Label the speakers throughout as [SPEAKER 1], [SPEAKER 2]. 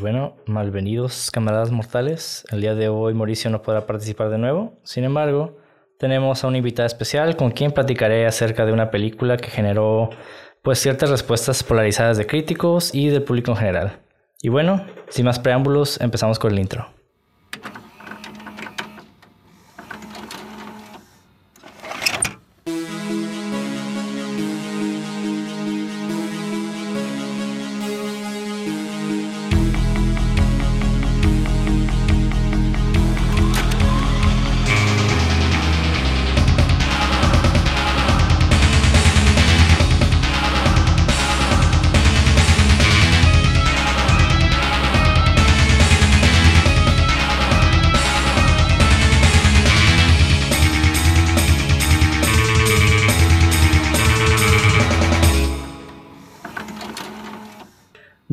[SPEAKER 1] Bueno, malvenidos camaradas mortales. El día de hoy Mauricio no podrá participar de nuevo. Sin embargo, tenemos a una invitada especial con quien platicaré acerca de una película que generó pues ciertas respuestas polarizadas de críticos y del público en general. Y bueno, sin más preámbulos, empezamos con el intro.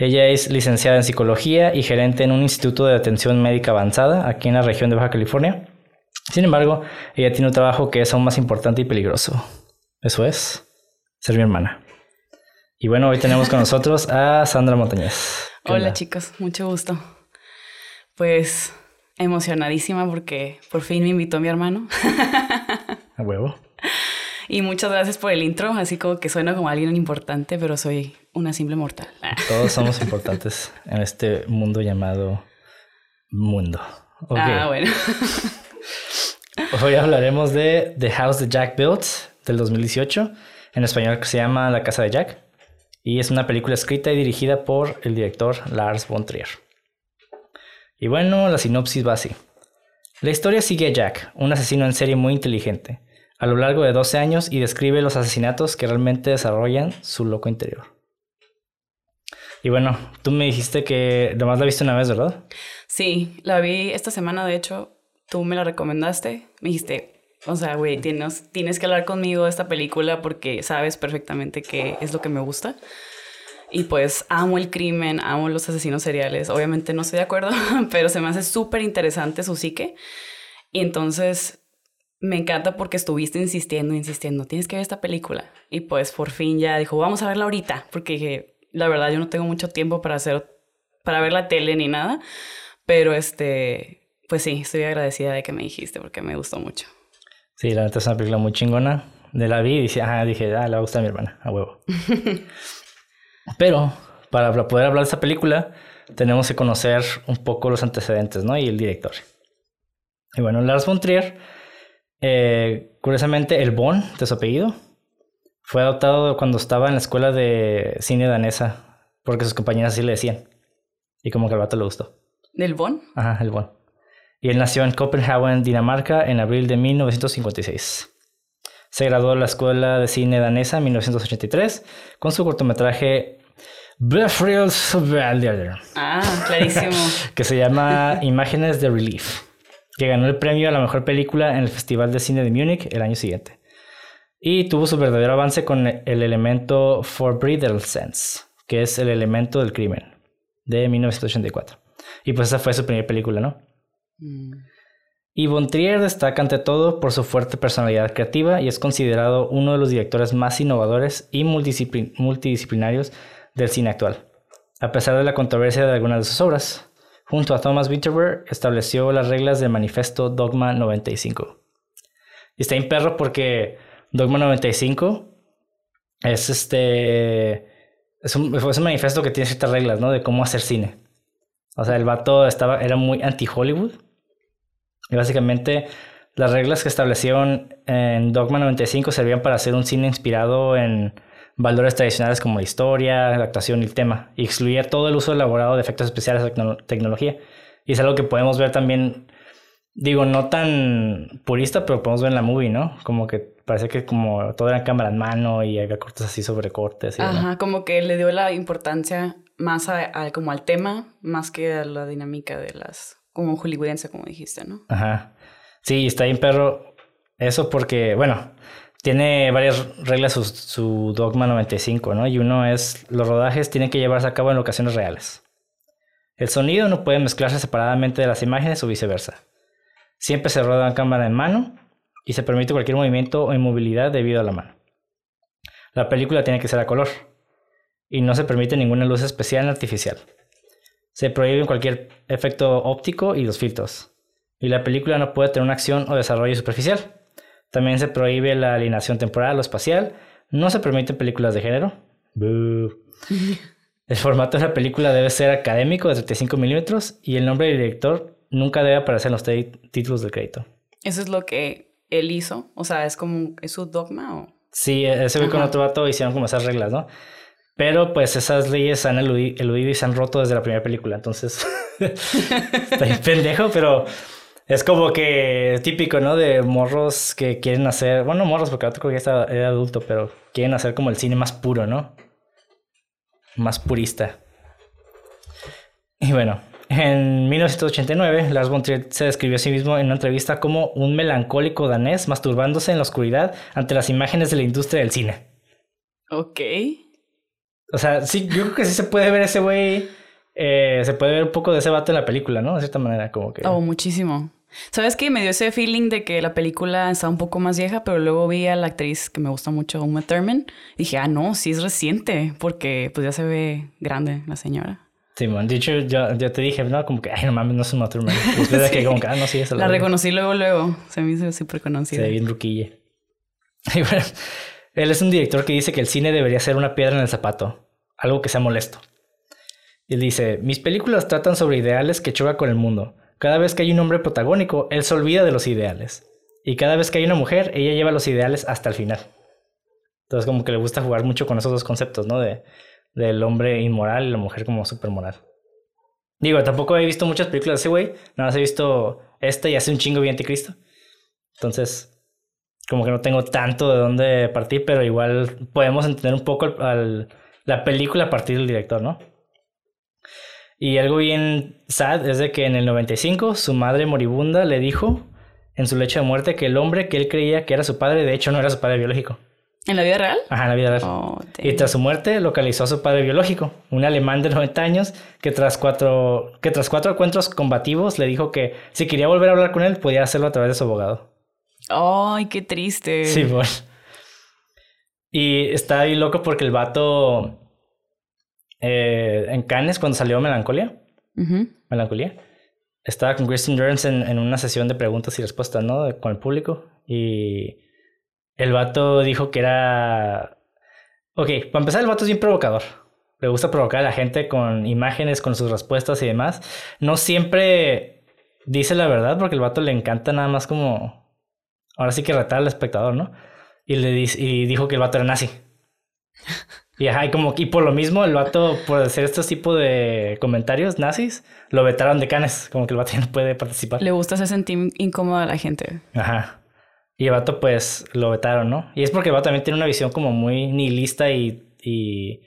[SPEAKER 1] Ella es licenciada en psicología y gerente en un instituto de atención médica avanzada aquí en la región de Baja California. Sin embargo, ella tiene un trabajo que es aún más importante y peligroso. Eso es ser mi hermana. Y bueno, hoy tenemos con nosotros a Sandra Montañez.
[SPEAKER 2] Hola chicos, mucho gusto. Pues emocionadísima porque por fin me invitó mi hermano.
[SPEAKER 1] A huevo.
[SPEAKER 2] Y muchas gracias por el intro, así como que suena como alguien importante, pero soy una simple mortal.
[SPEAKER 1] Todos somos importantes en este mundo llamado mundo.
[SPEAKER 2] Ah, bueno.
[SPEAKER 1] Hoy hablaremos de The House that Jack Built del 2018, en español que se llama La Casa de Jack, y es una película escrita y dirigida por el director Lars von Trier. Y bueno, la sinopsis va así. La historia sigue a Jack, un asesino en serie muy inteligente, a lo largo de 12 años y describe los asesinatos que realmente desarrollan su loco interior. Y bueno, tú me dijiste que nomás la viste una vez, ¿verdad?
[SPEAKER 2] Sí, la vi esta semana, de hecho, tú me la recomendaste. Me dijiste, o sea, güey, tienes, tienes que hablar conmigo de esta película porque sabes perfectamente qué es lo que me gusta. Y pues amo el crimen, amo los asesinos seriales. Obviamente no estoy de acuerdo, pero se me hace súper interesante su psique. Y entonces me encanta porque estuviste insistiendo, insistiendo, tienes que ver esta película. Y pues por fin ya dijo, vamos a verla ahorita, porque dije, la verdad yo no tengo mucho tiempo para hacer, para ver la tele ni nada, pero este, pues sí, estoy agradecida de que me dijiste porque me gustó mucho.
[SPEAKER 1] Sí, la neta es una película muy chingona. De la vi y dije, ah, dije, ah, le va a gustar a mi hermana, a huevo. pero para poder hablar de esta película, tenemos que conocer un poco los antecedentes, ¿no? Y el director. Y bueno, Lars von Trier eh, curiosamente, el Bon, de su apellido, fue adoptado cuando estaba en la escuela de cine danesa, porque sus compañeras así le decían. Y como que al vato le gustó.
[SPEAKER 2] ¿Del Bon?
[SPEAKER 1] Ajá, el Bon. Y él nació en Copenhagen, Dinamarca, en abril de 1956. Se graduó de la Escuela de Cine Danesa en 1983 con su cortometraje
[SPEAKER 2] Ah, clarísimo.
[SPEAKER 1] que se llama Imágenes de Relief que ganó el premio a la mejor película en el Festival de Cine de Múnich el año siguiente. Y tuvo su verdadero avance con el elemento Sense, que es el elemento del crimen, de 1984. Y pues esa fue su primera película, ¿no? Mm. Y Von Trier destaca ante todo por su fuerte personalidad creativa y es considerado uno de los directores más innovadores y multidisciplinarios del cine actual, a pesar de la controversia de algunas de sus obras junto a Thomas Winterberg, estableció las reglas del manifiesto Dogma 95. Y está en perro porque Dogma 95 es este. Es un, un manifiesto que tiene ciertas reglas, ¿no? De cómo hacer cine. O sea, el vato estaba, era muy anti-Hollywood. Y básicamente las reglas que establecieron en Dogma 95 servían para hacer un cine inspirado en valores tradicionales como la historia, la actuación y el tema, y excluía todo el uso elaborado de efectos especiales de tecnología. Y es algo que podemos ver también, digo, no tan purista, pero podemos ver en la movie, ¿no? Como que parece que como todo era cámara en mano y había cortes así sobre cortes.
[SPEAKER 2] Ajá, como que le dio la importancia más a, como al tema, más que a la dinámica de las, como hollywoodense, como dijiste, ¿no?
[SPEAKER 1] Ajá. Sí, está bien perro eso porque, bueno, tiene varias reglas su, dogma 95, ¿no? Y uno es, los rodajes tienen que llevarse a cabo en locaciones reales. El sonido no puede mezclarse separadamente de las imágenes o viceversa. Siempre se roda en cámara en mano y se permite cualquier movimiento o inmovilidad debido a la mano. La película tiene que ser a color y no se permite ninguna luz especial ni artificial. Se prohíbe cualquier efecto óptico y los filtros. Y la película no puede tener una acción o desarrollo superficial. También se prohíbe la alineación temporal o espacial. No se permiten películas de género. El formato de la película debe ser académico de 35 milímetros y el nombre del director nunca debe aparecer en los títulos del crédito.
[SPEAKER 2] Eso es lo que él hizo. O sea, es como, ¿es su dogma o...?
[SPEAKER 1] Sí, ese güey con otro vato hicieron como esas reglas, ¿no? Pero pues esas leyes se han eludido y se han roto desde la primera película. Entonces, está pendejo, pero es como que típico, ¿no? De morros que quieren hacer, bueno, morros porque otro creo que ya era adulto, pero quieren hacer como el cine más puro, ¿no? Más purista. Y bueno, en 1989, Lars von Trier se describió a sí mismo en una entrevista como un melancólico danés masturbándose en la oscuridad ante las imágenes de la industria del cine.
[SPEAKER 2] Ok.
[SPEAKER 1] O sea, sí, yo creo que sí se puede ver ese güey. Eh, se puede ver un poco de ese vato en la película, ¿no? De cierta manera, como que.
[SPEAKER 2] Oh, muchísimo. ¿Sabes qué? Me dio ese feeling de que la película está un poco más vieja, pero luego vi a la actriz que me gusta mucho, Uma Thurman. Y dije, ah, no, sí es reciente, porque pues ya se ve grande la señora.
[SPEAKER 1] Sí, man. De hecho, yo, te dije, no, como que, ay, no mames, no es Uma Thurman. Después que, como que, ah, no, sí,
[SPEAKER 2] es la, la reconocí luego, luego. Se me hizo súper conocida.
[SPEAKER 1] Se ve bien ruquilla. Y bueno, él es un director que dice que el cine debería ser una piedra en el zapato, algo que sea molesto. Y dice, mis películas tratan sobre ideales que chocan con el mundo. Cada vez que hay un hombre protagónico, él se olvida de los ideales. Y cada vez que hay una mujer, ella lleva los ideales hasta el final. Entonces como que le gusta jugar mucho con esos dos conceptos, ¿no? De, del hombre inmoral y la mujer como súper moral. Digo, tampoco he visto muchas películas de ese güey. Nada más he visto esta y hace un chingo bien anticristo. Entonces, como que no tengo tanto de dónde partir, pero igual podemos entender un poco la película a partir del director, ¿no? Y algo bien sad es de que en el 95 su madre moribunda le dijo en su lecho de muerte que el hombre que él creía que era su padre, de hecho no era su padre biológico.
[SPEAKER 2] ¿En la vida real?
[SPEAKER 1] Ajá, en la vida real. Oh, y tras su muerte localizó a su padre biológico, un alemán de 90 años, que tras cuatro, que tras cuatro encuentros combativos le dijo que si quería volver a hablar con él podía hacerlo a través de su abogado.
[SPEAKER 2] Ay, qué triste.
[SPEAKER 1] Sí, pues. Y está ahí loco porque el vato eh, en Cannes, cuando salió Melancolía, Melancolía, estaba con Kristen Dunst en, una sesión de preguntas y respuestas, ¿no? Con el público. Y el vato dijo que era... Ok, para empezar, el vato es bien provocador. Le gusta provocar a la gente con imágenes, con sus respuestas y demás. No siempre dice la verdad porque el vato le encanta nada más como... Ahora sí que retar al espectador, ¿no? Y, le y dijo que el vato era nazi. Y ajá, y como y por lo mismo el vato, por hacer estos tipos de comentarios nazis, lo vetaron de canes, como que el vato ya no puede participar.
[SPEAKER 2] Le gusta hacer sentir incómoda a la gente.
[SPEAKER 1] Ajá. Y el vato pues lo vetaron, ¿no? Y es porque el vato también tiene una visión como muy nihilista y, y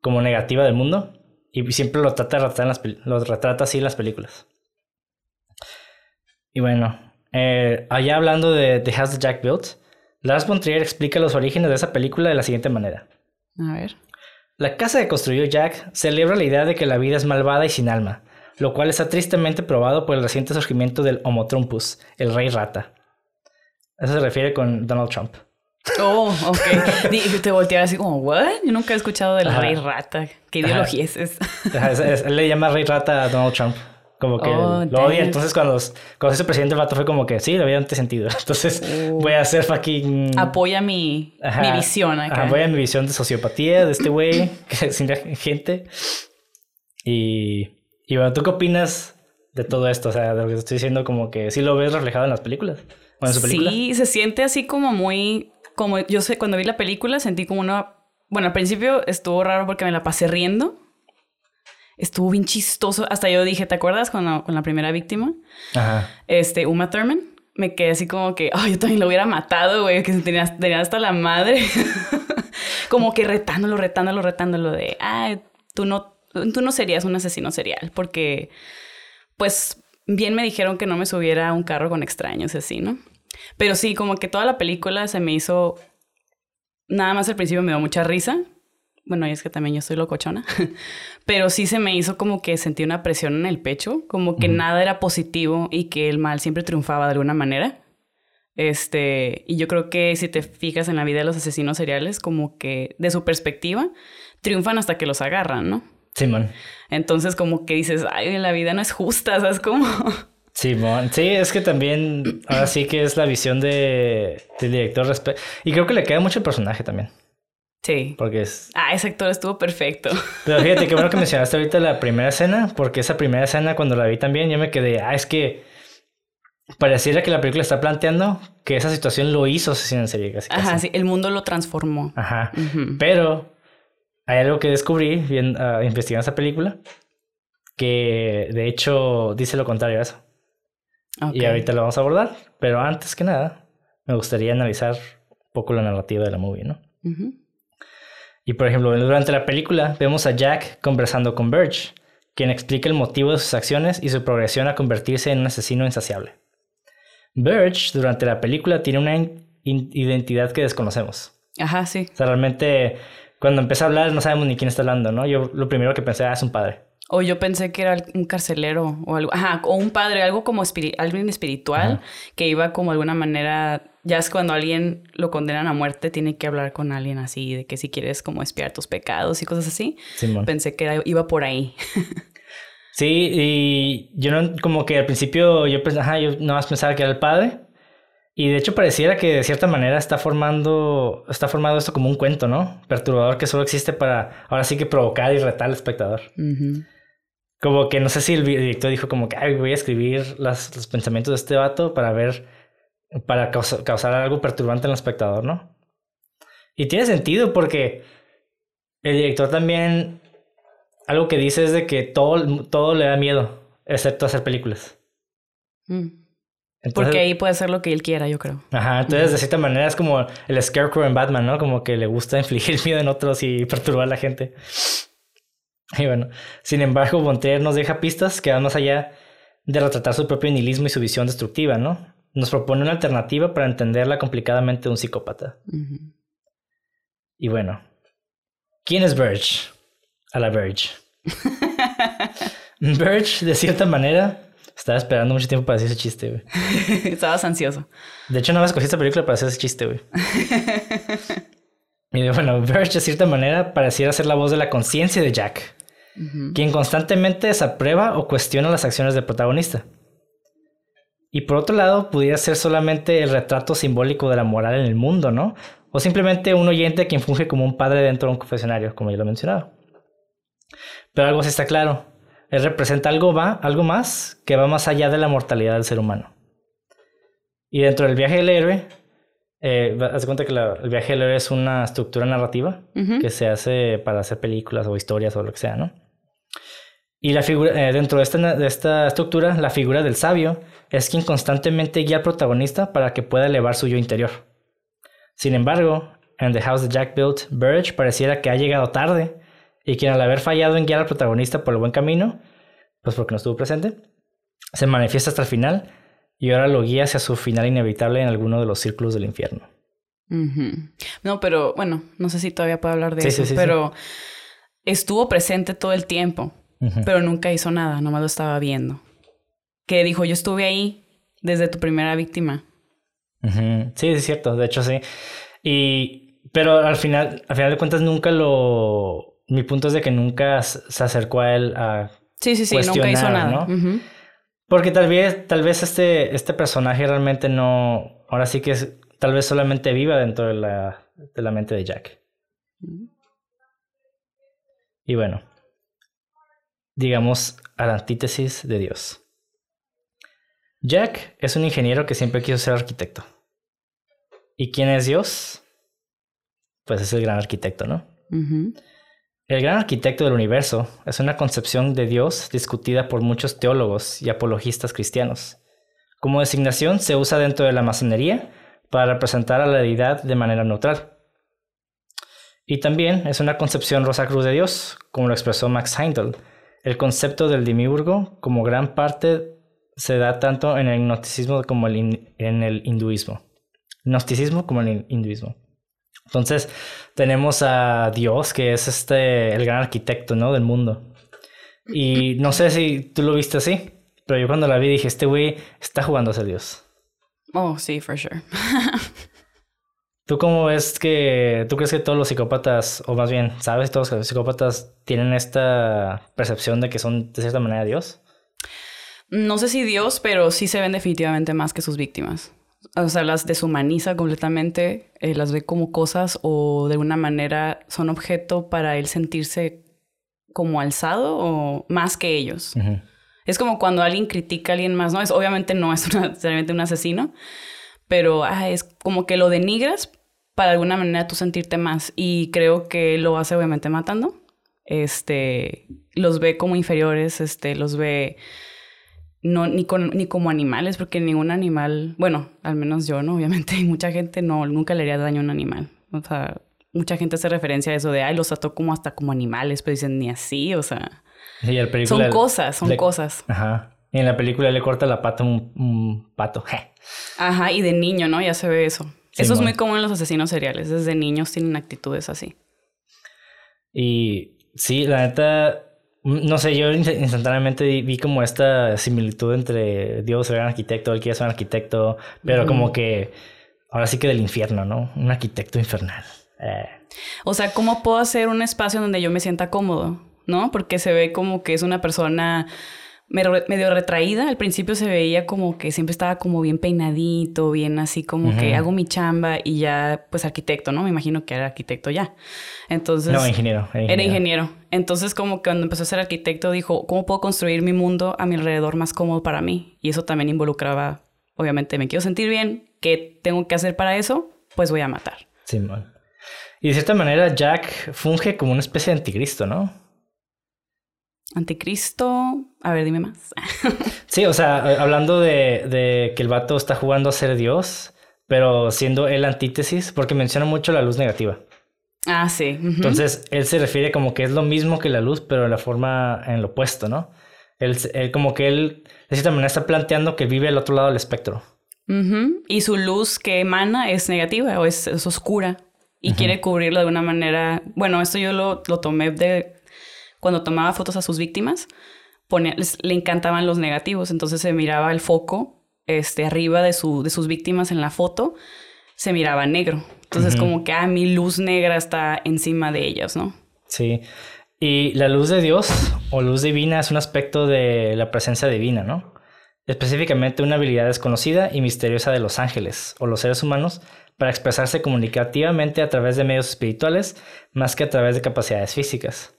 [SPEAKER 1] como negativa del mundo. Y siempre lo trata, en las, lo retrata así en las películas. Y bueno, eh, allá hablando de The House Jack Built, Lars von Trier explica los orígenes de esa película de la siguiente manera.
[SPEAKER 2] A ver.
[SPEAKER 1] La casa que construyó Jack celebra la idea de que la vida es malvada y sin alma, lo cual está tristemente probado por el reciente surgimiento del Homo Trumpus, el rey rata. Eso se refiere con Donald Trump.
[SPEAKER 2] Oh, ok. te volteas así como, ¿what? Yo nunca he escuchado del rey rata. ¿Qué ideología es esa?
[SPEAKER 1] él le llama rey rata a Donald Trump. Como que oh, lo odia. Entonces, cuando, cuando ese presidente vato fue como que sí, lo había antes sentido. Entonces, uh. voy a hacer fucking.
[SPEAKER 2] Apoya mi, mi visión acá.
[SPEAKER 1] apoya mi visión de sociopatía de este güey, que sin gente. Y, y bueno, ¿tú qué opinas de todo esto? O sea, de lo que estoy diciendo, como que sí lo ves reflejado en las películas. ¿O en su película?
[SPEAKER 2] Sí, se siente así como muy. Como yo sé, cuando vi la película sentí como una. Bueno, al principio estuvo raro porque me la pasé riendo estuvo bien chistoso. Hasta yo dije, ¿te acuerdas cuando, con la primera víctima? Ajá. Este, Uma Thurman. Me quedé así como que, ay, yo también lo hubiera matado, güey, que tenía, tenía hasta la madre. como que retándolo, retándolo, retándolo de, ay, tú no, tú no serías un asesino serial, porque, pues, bien me dijeron que no me subiera a un carro con extraños, así, ¿no? Pero sí, como que toda la película se me hizo, nada más al principio me dio mucha risa. Bueno, y es que también yo soy locochona, pero sí se me hizo como que sentí una presión en el pecho, como que nada era positivo y que el mal siempre triunfaba de alguna manera. Este, y yo creo que si te fijas en la vida de los asesinos seriales, como que de su perspectiva, triunfan hasta que los agarran, ¿no?
[SPEAKER 1] Simón.
[SPEAKER 2] Entonces, como que dices, ay, la vida no es justa, ¿sabes cómo?
[SPEAKER 1] Simón. Sí, es que también, ahora sí que es la visión de, del director. Y creo que le queda mucho el personaje también.
[SPEAKER 2] Sí.
[SPEAKER 1] Porque es.
[SPEAKER 2] Ah, ese actor estuvo perfecto.
[SPEAKER 1] Pero fíjate, qué bueno que mencionaste ahorita la primera escena, porque esa primera escena, cuando la vi también, yo me quedé, ah, es que pareciera que la película está planteando que esa situación lo hizo asesino en serie. Casi,
[SPEAKER 2] Ajá, sí, el mundo lo transformó.
[SPEAKER 1] Ajá. Pero hay algo que descubrí bien, uh, investigando esa película, que de hecho dice lo contrario a eso. Okay. Y ahorita lo vamos a abordar, pero antes que nada, me gustaría analizar un poco la narrativa de la movie, ¿no? Uh -huh. Y por ejemplo, durante la película vemos a Jack conversando con Birch, quien explica el motivo de sus acciones y su progresión a convertirse en un asesino insaciable. Birch, durante la película, tiene una identidad que desconocemos.
[SPEAKER 2] Ajá, sí.
[SPEAKER 1] O sea, realmente, cuando empieza a hablar, no sabemos ni quién está hablando, ¿no? Yo lo primero que pensé, ah, es un padre.
[SPEAKER 2] O yo pensé que era un carcelero o algo. Ajá, o un padre, algo como espiri alguien espiritual Ajá. que iba como de alguna manera. Ya es cuando alguien lo condenan a muerte, tiene que hablar con alguien así, de que si quieres como espiar tus pecados y cosas así.
[SPEAKER 1] Simón.
[SPEAKER 2] Pensé que era, iba por ahí.
[SPEAKER 1] Sí, y yo no, como que al principio yo, pues, ajá, yo nada más pensaba que era el padre. Y de hecho pareciera que de cierta manera está formando, está formado esto como un cuento, ¿no? Perturbador que solo existe para, ahora sí que provocar y retar al espectador. Uh -huh. Como que no sé si el director dijo como que Ay, voy a escribir las, los pensamientos de este vato para ver, para causar, causar algo perturbante en el espectador, ¿no? Y tiene sentido porque el director también algo que dice es de que todo, todo le da miedo, excepto hacer películas.
[SPEAKER 2] Mm. Entonces, Porque ahí puede hacer lo que él quiera, yo creo.
[SPEAKER 1] Ajá, entonces de cierta manera es como el Scarecrow en Batman, ¿no? Como que le gusta infligir miedo en otros y perturbar a la gente. Y bueno, sin embargo, Bontrier nos deja pistas que van más allá de retratar su propio nihilismo y su visión destructiva, ¿no? Nos propone una alternativa para entenderla complicadamente de un psicópata. Uh -huh. Y bueno, ¿quién es Verge? A la Verge. Verge, de cierta manera, estaba esperando mucho tiempo para hacer ese chiste, güey.
[SPEAKER 2] Estabas ansioso.
[SPEAKER 1] De hecho, nada más escogí esta película para hacer ese chiste, güey. y bueno, Verge, de cierta manera, pareciera ser la voz de la conciencia de Jack, uh -huh. quien constantemente desaprueba o cuestiona las acciones del protagonista. Y por otro lado, pudiera ser solamente el retrato simbólico de la moral en el mundo, ¿no? O simplemente un oyente quien funge como un padre dentro de un confesionario, como ya lo he mencionado. Pero algo sí está claro. Él representa algo, va, algo más que va más allá de la mortalidad del ser humano. Y dentro del viaje del héroe, eh, haz cuenta que la, el viaje del héroe es una estructura narrativa uh -huh. que se hace para hacer películas o historias o lo que sea, ¿no? Y la figura, eh, dentro de esta, de esta estructura, la figura del sabio es quien constantemente guía al protagonista para que pueda elevar su yo interior. Sin embargo, en The House that Jack Built, Burge pareciera que ha llegado tarde y quien al haber fallado en guiar al protagonista por el buen camino, pues porque no estuvo presente, se manifiesta hasta el final y ahora lo guía hacia su final inevitable en alguno de los círculos del infierno.
[SPEAKER 2] Uh -huh. No, pero bueno, no sé si todavía puedo hablar de sí, eso, sí, sí, pero estuvo presente todo el tiempo, uh -huh. pero nunca hizo nada, nomás lo estaba viendo. Que dijo, yo estuve ahí desde tu primera víctima.
[SPEAKER 1] Uh -huh. Sí, es cierto, de hecho sí. Y, pero al final, al final de cuentas nunca lo... Mi punto es de que nunca se acercó a él a...
[SPEAKER 2] Sí, sí, sí, nunca hizo nada.
[SPEAKER 1] ¿no? Uh -huh. Porque tal vez, tal vez este, este personaje realmente no... Ahora sí que es, tal vez solamente viva dentro de la, de la mente de Jack. Y bueno, digamos a la antítesis de Dios. Jack es un ingeniero que siempre quiso ser arquitecto. ¿Y quién es Dios? Pues es el gran arquitecto, ¿no? Uh -huh. El gran arquitecto del universo es una concepción de Dios discutida por muchos teólogos y apologistas cristianos. Como designación se usa dentro de la masonería para representar a la deidad de manera neutral. Y también es una concepción Rosa Cruz de Dios, como lo expresó Max Heindel. El concepto del demiurgo, como gran parte, se da tanto en el gnosticismo como en el hinduismo. Gnosticismo como en el hinduismo. Entonces, tenemos a Dios, que es este, el gran arquitecto, ¿no? Del mundo. Y no sé si tú lo viste así, pero yo cuando la vi dije, este güey está jugando a Dios.
[SPEAKER 2] Oh, sí, for sure.
[SPEAKER 1] ¿Tú cómo ves que, tú crees que todos los psicópatas, o más bien, sabes, todos los psicópatas tienen esta percepción de que son de cierta manera Dios?
[SPEAKER 2] No sé si Dios, pero sí se ven definitivamente más que sus víctimas. O sea, las deshumaniza completamente, eh, las ve como cosas o de alguna manera son objeto para él sentirse como alzado o más que ellos. Es como cuando alguien critica a alguien más, ¿no? Es, obviamente no es necesariamente un asesino, pero ah, es como que lo denigras para alguna manera tú sentirte más. Y creo que lo hace obviamente matando. Este, los ve como inferiores, este, los ve no, ni, ni como animales, porque ningún animal, bueno, al menos yo, ¿no? Obviamente, mucha gente no, nunca le haría daño a un animal. O sea, mucha gente hace referencia a eso de, ay, los trató como hasta como animales, pero dicen ni así, o sea. son cosas, son cosas.
[SPEAKER 1] Ajá. Y en la película le corta la pata un, un pato.
[SPEAKER 2] Ajá, y de niño, ¿no? Ya se ve eso. Eso es muy común en los asesinos seriales. Desde niños tienen actitudes así.
[SPEAKER 1] Y sí, la neta, no sé, yo instantáneamente vi como esta similitud entre Dios, el gran arquitecto, el que es un arquitecto, pero como que ahora sí que del infierno, ¿no? Un arquitecto infernal. Eh.
[SPEAKER 2] O sea, ¿cómo puedo hacer un espacio donde yo me sienta cómodo? ¿No? Porque se ve como que es una persona medio retraída. Al principio se veía como que siempre estaba como bien peinadito, bien así como que hago mi chamba y ya, pues arquitecto, ¿no? Me imagino que era arquitecto ya. Entonces...
[SPEAKER 1] No, ingeniero.
[SPEAKER 2] Era ingeniero. Entonces como que cuando empezó a ser arquitecto dijo, ¿cómo puedo construir mi mundo a mi alrededor más cómodo para mí? Y eso también involucraba, obviamente, me quiero sentir bien. ¿Qué tengo que hacer para eso? Pues voy a matar.
[SPEAKER 1] Sí, mal. Y de cierta manera Jack funge como una especie de anticristo, ¿no?
[SPEAKER 2] Anticristo. A ver, dime más.
[SPEAKER 1] sí, o sea, hablando de, que el vato está jugando a ser Dios, pero siendo el antítesis, porque menciona mucho la luz negativa.
[SPEAKER 2] Ah, sí.
[SPEAKER 1] Entonces, él se refiere como que es lo mismo que la luz, pero en la forma, en lo opuesto, ¿no? Él, como que él, de cierta manera, está planteando que vive al otro lado del espectro.
[SPEAKER 2] Y su luz que emana es negativa o es, oscura y quiere cubrirlo de una manera. Bueno, esto yo lo, lo tomé de cuando tomaba fotos a sus víctimas, le encantaban los negativos, entonces se miraba el foco este, arriba de, su, de sus víctimas en la foto, se miraba negro. Entonces como que, ah, mi luz negra está encima de ellas, ¿no?
[SPEAKER 1] Sí. Y la luz de Dios o luz divina es un aspecto de la presencia divina, ¿no? Específicamente una habilidad desconocida y misteriosa de los ángeles o los seres humanos para expresarse comunicativamente a través de medios espirituales más que a través de capacidades físicas.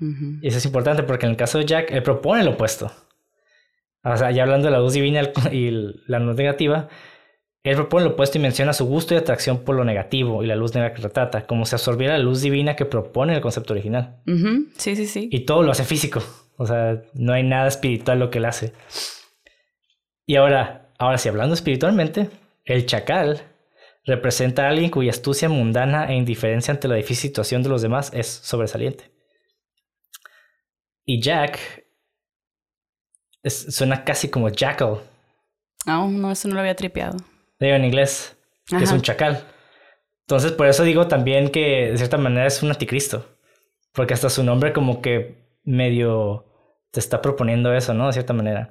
[SPEAKER 1] Y eso es importante porque en el caso de Jack, él propone lo opuesto. O sea, ya hablando de la luz divina y la luz negativa, él propone lo opuesto y menciona su gusto y atracción por lo negativo y la luz negra que retrata, como si absorbiera la luz divina que propone el concepto original.
[SPEAKER 2] Sí, sí, sí.
[SPEAKER 1] Y todo lo hace físico. O sea, no hay nada espiritual lo que él hace. Y ahora, ahora sí, hablando espiritualmente, el chacal representa a alguien cuya astucia mundana e indiferencia ante la difícil situación de los demás es sobresaliente. Y Jack suena casi como jackal.
[SPEAKER 2] Ah, no, eso no lo había tripeado.
[SPEAKER 1] Digo en inglés, que es un chacal. Entonces, por eso digo también que de cierta manera es un anticristo. Porque hasta su nombre como que medio te está proponiendo eso, ¿no? De cierta manera.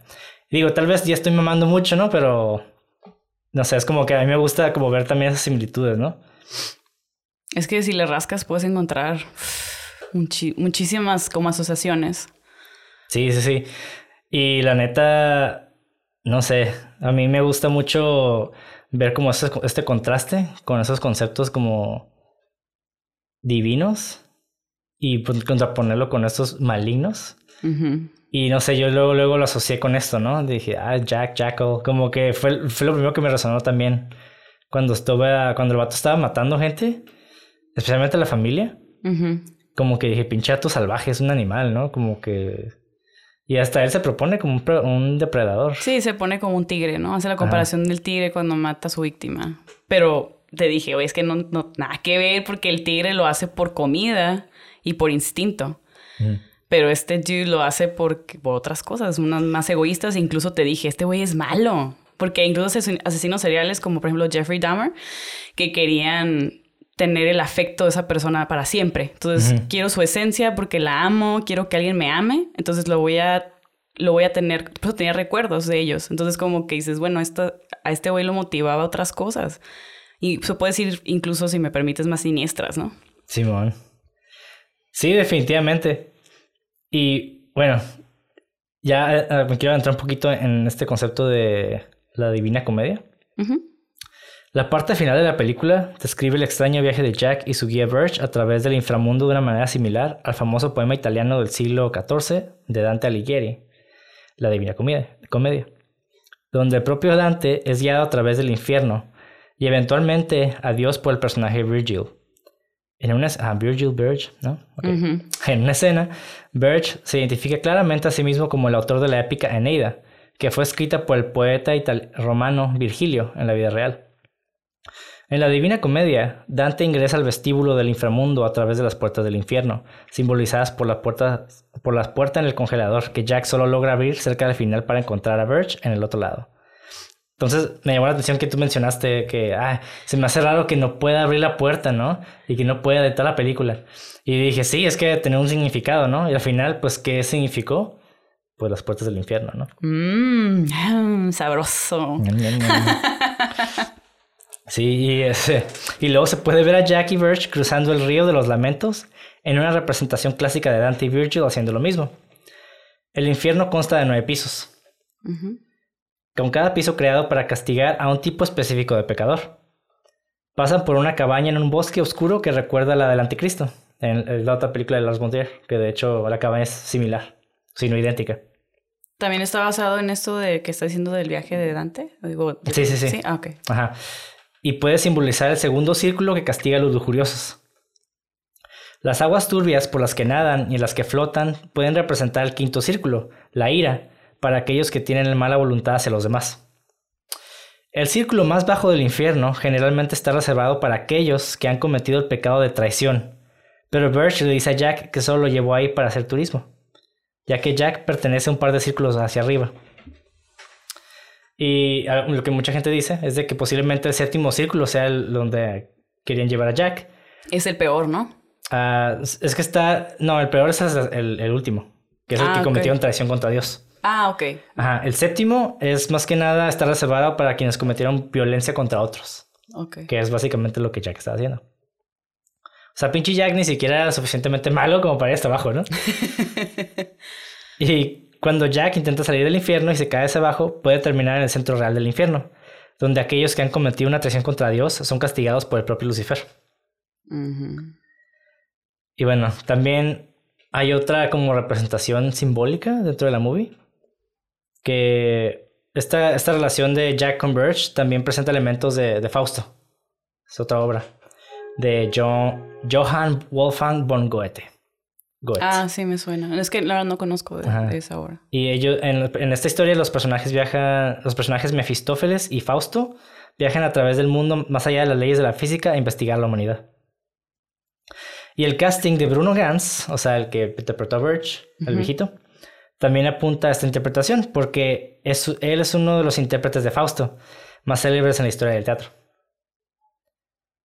[SPEAKER 1] digo, tal vez ya estoy mamando mucho, ¿no? Pero, no sé, es como que a mí me gusta como ver también esas similitudes, ¿no?
[SPEAKER 2] Es que si le rascas puedes encontrar muchísimas como asociaciones.
[SPEAKER 1] Sí, sí, sí. Y la neta, no sé, a mí me gusta mucho ver como este, este contraste con esos conceptos como divinos y pues, contraponerlo con estos malignos. Y no sé, yo luego, luego lo asocié con esto, ¿no? Dije, ah, Jack, Jackal. Como que fue, fue lo primero que me resonó también. Cuando estuve, cuando el vato estaba matando gente, especialmente a la familia como que dije, pinchato salvaje, es un animal, ¿no? Como que... Y hasta él se propone como un, depredador.
[SPEAKER 2] Sí, se pone como un tigre, ¿no? Hace la comparación del tigre cuando mata a su víctima. Pero te dije, oye, es que no, no, nada que ver porque el tigre lo hace por comida y por instinto. Pero este dude lo hace por, por otras cosas, unas más egoístas. Incluso te dije, este güey es malo. Porque incluso asesinos seriales como por ejemplo Jeffrey Dahmer, que querían tener el afecto de esa persona para siempre. Entonces, quiero su esencia porque la amo, quiero que alguien me ame, entonces lo voy a lo voy a tener, pues tenía recuerdos de ellos. Entonces, como que dices, bueno, esto, a este güey lo motivaba otras cosas. Y se puede decir, incluso si me permites, más siniestras, ¿no?
[SPEAKER 1] Simón. Sí, definitivamente. Y bueno, ya eh, me quiero entrar un poquito en este concepto de la divina comedia. La parte final de la película describe el extraño viaje de Jack y su guía Birch a través del inframundo de una manera similar al famoso poema italiano del siglo XIV de Dante Alighieri, La Divina Comedia, donde el propio Dante es guiado a través del infierno y eventualmente a Dios por el personaje Virgil. En una, ah, Virgil Birch, ¿no? En una escena, Birch se identifica claramente a sí mismo como el autor de la épica Eneida, que fue escrita por el poeta romano Virgilio en la vida real. En la Divina Comedia, Dante ingresa al vestíbulo del inframundo a través de las puertas del infierno, simbolizadas por, la puerta, por las puertas en el congelador que Jack solo logra abrir cerca del final para encontrar a Birch en el otro lado. Entonces me llamó la atención que tú mencionaste que ah, se me hace raro que no pueda abrir la puerta, ¿no? Y que no pueda de toda la película. Y dije, sí, es que tiene un significado, ¿no? Y al final, pues, ¿qué significó? Pues las puertas del infierno, ¿no?
[SPEAKER 2] Mmm, sabroso.
[SPEAKER 1] Sí, y, luego se puede ver a Jackie Birch cruzando el río de los lamentos en una representación clásica de Dante y Virgil haciendo lo mismo. El infierno consta de nueve pisos, con cada piso creado para castigar a un tipo específico de pecador. Pasan por una cabaña en un bosque oscuro que recuerda a la del anticristo, en, la otra película de Lars von que de hecho la cabaña es similar, sino idéntica.
[SPEAKER 2] ¿También está basado en esto de que está diciendo del viaje de Dante?
[SPEAKER 1] sí, sí, sí. ¿Sí?
[SPEAKER 2] Ah, ok.
[SPEAKER 1] Ajá y puede simbolizar el segundo círculo que castiga a los lujuriosos. Las aguas turbias por las que nadan y las que flotan pueden representar el quinto círculo, la ira, para aquellos que tienen mala voluntad hacia los demás. El círculo más bajo del infierno generalmente está reservado para aquellos que han cometido el pecado de traición, pero Birch le dice a Jack que solo lo llevó ahí para hacer turismo, ya que Jack pertenece a un par de círculos hacia arriba. Y lo que mucha gente dice es de que posiblemente el séptimo círculo sea el donde querían llevar a Jack.
[SPEAKER 2] Es el peor, ¿no?
[SPEAKER 1] Ah, es que está... No, el peor es el, último, que es el que ah, cometieron traición contra Dios.
[SPEAKER 2] Ah, ok.
[SPEAKER 1] Ajá, el séptimo es más que nada está reservado para quienes cometieron violencia contra otros.
[SPEAKER 2] Ok.
[SPEAKER 1] Que es básicamente lo que Jack está haciendo. O sea, pinche Jack ni siquiera era suficientemente malo como para ir hasta abajo, ¿no? y cuando Jack intenta salir del infierno y se cae hacia abajo, puede terminar en el centro real del infierno, donde aquellos que han cometido una traición contra Dios son castigados por el propio Lucifer. Y bueno, también hay otra como representación simbólica dentro de la movie, que esta, esta relación de Jack con Birch también presenta elementos de, de Fausto. Es otra obra de John, Johann Wolfgang von Goethe.
[SPEAKER 2] Ah, sí, me suena. Es que la verdad no conozco de, esa obra.
[SPEAKER 1] Y ellos, en, esta historia, los personajes viajan, los personajes Mefistófeles y Fausto viajan a través del mundo más allá de las leyes de la física a investigar la humanidad. Y el casting de Bruno Gans, o sea, el que interpretó a Birch, el viejito, también apunta a esta interpretación, porque es, él es uno de los intérpretes de Fausto más célebres en la historia del teatro.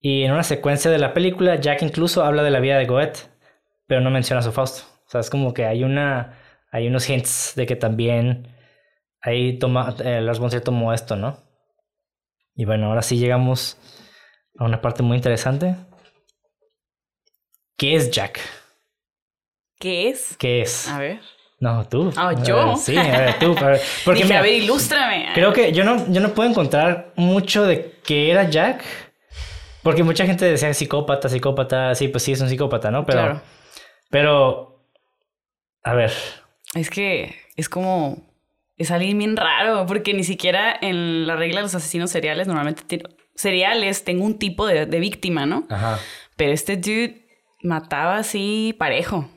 [SPEAKER 1] Y en una secuencia de la película, Jack incluso habla de la vida de Goethe, pero no menciona a su Fausto. O sea, es como que hay una, hay unos hints de que también ahí toma, eh, Lars von tomó esto, ¿no? Y bueno, ahora sí llegamos a una parte muy interesante. ¿Qué es Jack?
[SPEAKER 2] ¿Qué es?
[SPEAKER 1] ¿Qué es?
[SPEAKER 2] A ver.
[SPEAKER 1] No, tú.
[SPEAKER 2] Ah, yo.
[SPEAKER 1] sí, a ver, tú.
[SPEAKER 2] porque Dije, a ver, ilústrame.
[SPEAKER 1] Creo que yo no, yo no puedo encontrar mucho de qué era Jack. Porque mucha gente decía psicópata, psicópata. Sí, pues sí, es un psicópata, ¿no? Pero claro. Pero, a ver.
[SPEAKER 2] Es que es como, es alguien bien raro, porque ni siquiera en la regla de los asesinos seriales, normalmente seriales, tengo un tipo de, víctima, ¿no? Ajá. Pero este dude mataba así parejo.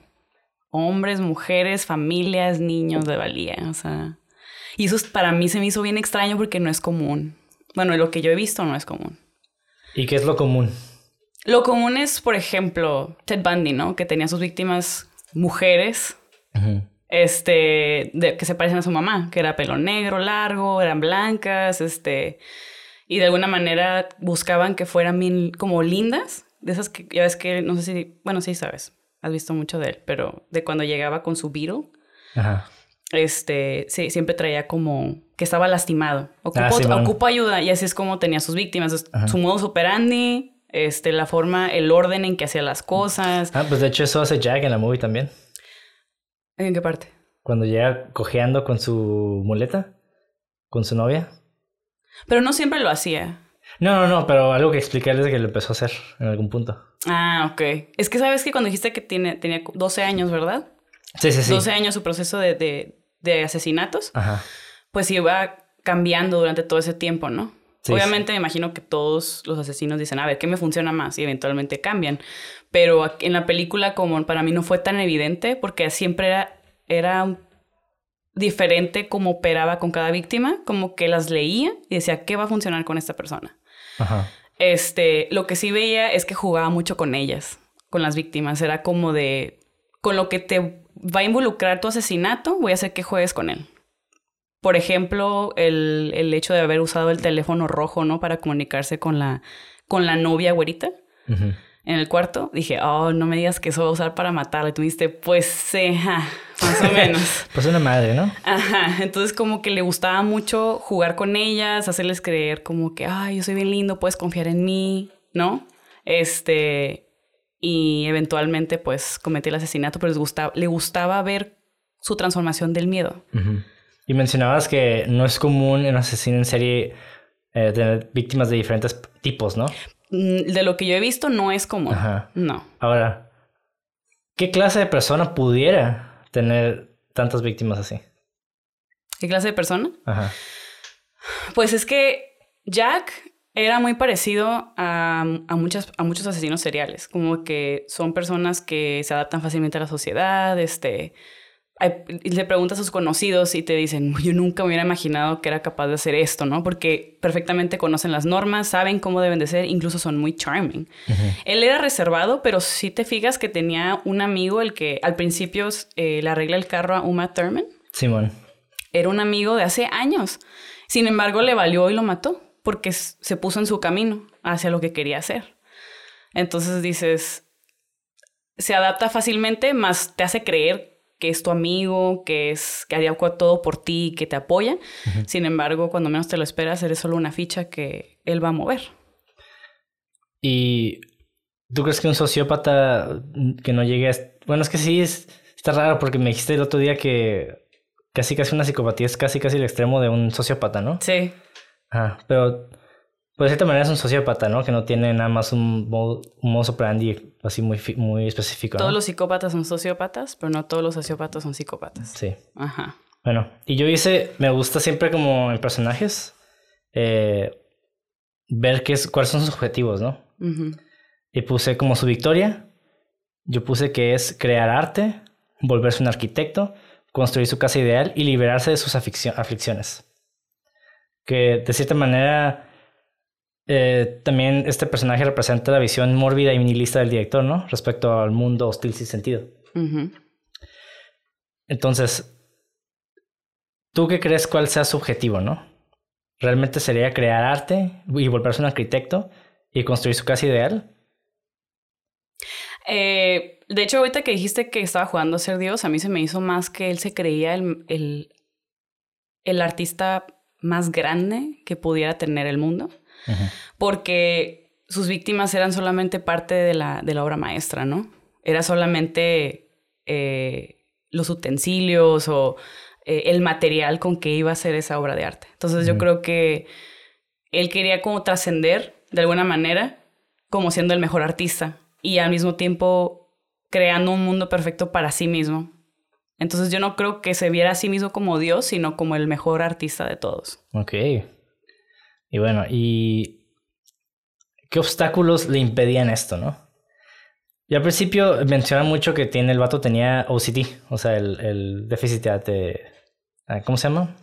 [SPEAKER 2] Hombres, mujeres, familias, niños de valía, o sea. Y eso para mí se me hizo bien extraño porque no es común. Bueno, lo que yo he visto no es común.
[SPEAKER 1] ¿Y qué es lo común?
[SPEAKER 2] Lo común es, por ejemplo, Ted Bundy, ¿no? Que tenía sus víctimas mujeres, este, de, que se parecen a su mamá, que era pelo negro, largo, eran blancas, este, y de alguna manera buscaban que fueran bien, como lindas, de esas que ya ves que, no sé si, bueno, sí sabes, has visto mucho de él, pero de cuando llegaba con su Beetle. Ajá este, sí, siempre traía como que estaba lastimado. Ocupa, ah, ayuda y así es como tenía sus víctimas. Su modo operandi, este, la forma, el orden en que hacía las cosas.
[SPEAKER 1] Ah, pues de hecho eso hace Jack en la movie también.
[SPEAKER 2] ¿En qué parte?
[SPEAKER 1] Cuando llega cojeando con su muleta, con su novia.
[SPEAKER 2] Pero no siempre lo hacía.
[SPEAKER 1] No, no, no, pero algo que expliqué es que lo empezó a hacer en algún punto.
[SPEAKER 2] Ah, ok. Es que sabes que cuando dijiste que tiene, tenía 12 años, ¿verdad?
[SPEAKER 1] Sí, sí, sí.
[SPEAKER 2] 12 años su proceso de, de asesinatos, pues iba cambiando durante todo ese tiempo, ¿no? Obviamente me imagino que todos los asesinos dicen, a ver, ¿qué me funciona más? Y eventualmente cambian. Pero en la película como para mí no fue tan evidente porque siempre era, era diferente cómo operaba con cada víctima, como que las leía y decía, ¿qué va a funcionar con esta persona? Este, lo que sí veía es que jugaba mucho con ellas, con las víctimas. Era como de, con lo que te va a involucrar tu asesinato, voy a hacer que juegues con él. Por ejemplo, el, el hecho de haber usado el teléfono rojo, ¿no? Para comunicarse con la, con la novia güerita en el cuarto. Dije, oh, no me digas que eso va a usar para matarla. Y tú dijiste, pues, sí, más o menos.
[SPEAKER 1] pues una madre, ¿no?
[SPEAKER 2] Ajá. Entonces, como que le gustaba mucho jugar con ellas, hacerles creer como que, ay, yo soy bien lindo, puedes confiar en mí, ¿no? Este, y eventualmente pues cometió el asesinato, pero les gustaba, le gustaba ver su transformación del miedo.
[SPEAKER 1] Y mencionabas que no es común en un asesino en serie eh, tener víctimas de diferentes tipos, ¿no?
[SPEAKER 2] Mm, de lo que yo he visto no es común. No.
[SPEAKER 1] Ahora, ¿qué clase de persona pudiera tener tantas víctimas así?
[SPEAKER 2] ¿Qué clase de persona? Ajá. Pues es que Jack era muy parecido a, muchas, a muchos asesinos seriales, como que son personas que se adaptan fácilmente a la sociedad, este, le preguntas a sus conocidos y te dicen, yo nunca me hubiera imaginado que era capaz de hacer esto, ¿no? Porque perfectamente conocen las normas, saben cómo deben de ser, incluso son muy charming. Él era reservado, pero si te fijas que tenía un amigo, el que al principio eh, le arregla el carro a Uma Thurman.
[SPEAKER 1] Simón.
[SPEAKER 2] Era un amigo de hace años. Sin embargo, le valió y lo mató porque se puso en su camino hacia lo que quería hacer. Entonces dices, se adapta fácilmente, más te hace creer que es tu amigo, que es que haría todo por ti, que te apoya. Sin embargo, cuando menos te lo esperas, eres solo una ficha que él va a mover.
[SPEAKER 1] ¿Y tú crees que un sociópata que no llegue a... Bueno, es que sí, es, está raro porque me dijiste el otro día que casi casi una psicopatía es casi casi el extremo de un sociópata, ¿no?
[SPEAKER 2] Sí.
[SPEAKER 1] Ah, pero pues de cierta manera es un sociópata, ¿no? Que no tiene nada más un modo, un operandi así muy, muy específico.
[SPEAKER 2] Todos los psicópatas son sociópatas, pero no todos los sociópatas son psicópatas.
[SPEAKER 1] Sí.
[SPEAKER 2] Ajá.
[SPEAKER 1] Bueno, y yo hice, me gusta siempre como en personajes eh, ver qué es, cuáles son sus objetivos, ¿no? Y puse como su victoria, yo puse que es crear arte, volverse un arquitecto, construir su casa ideal y liberarse de sus aflicciones que de cierta manera eh, también este personaje representa la visión mórbida y nihilista del director, ¿no? Respecto al mundo hostil sin sentido. Entonces, ¿tú qué crees cuál sea su objetivo, no? ¿Realmente sería crear arte y volverse un arquitecto y construir su casa ideal?
[SPEAKER 2] Eh, de hecho, ahorita que dijiste que estaba jugando a ser Dios, a mí se me hizo más que él se creía el, el, el artista más grande que pudiera tener el mundo, porque sus víctimas eran solamente parte de la, de la obra maestra, ¿no? Era solamente eh, los utensilios o eh, el material con que iba a ser esa obra de arte. Entonces yo creo que él quería como trascender de alguna manera como siendo el mejor artista y al mismo tiempo creando un mundo perfecto para sí mismo entonces yo no creo que se viera a sí mismo como Dios, sino como el mejor artista de todos.
[SPEAKER 1] Ok. Y bueno, ¿y qué obstáculos le impedían esto, no? Y al principio menciona mucho que tiene el vato tenía OCD, o sea, el, el déficit de... Ah, ¿Cómo se llama?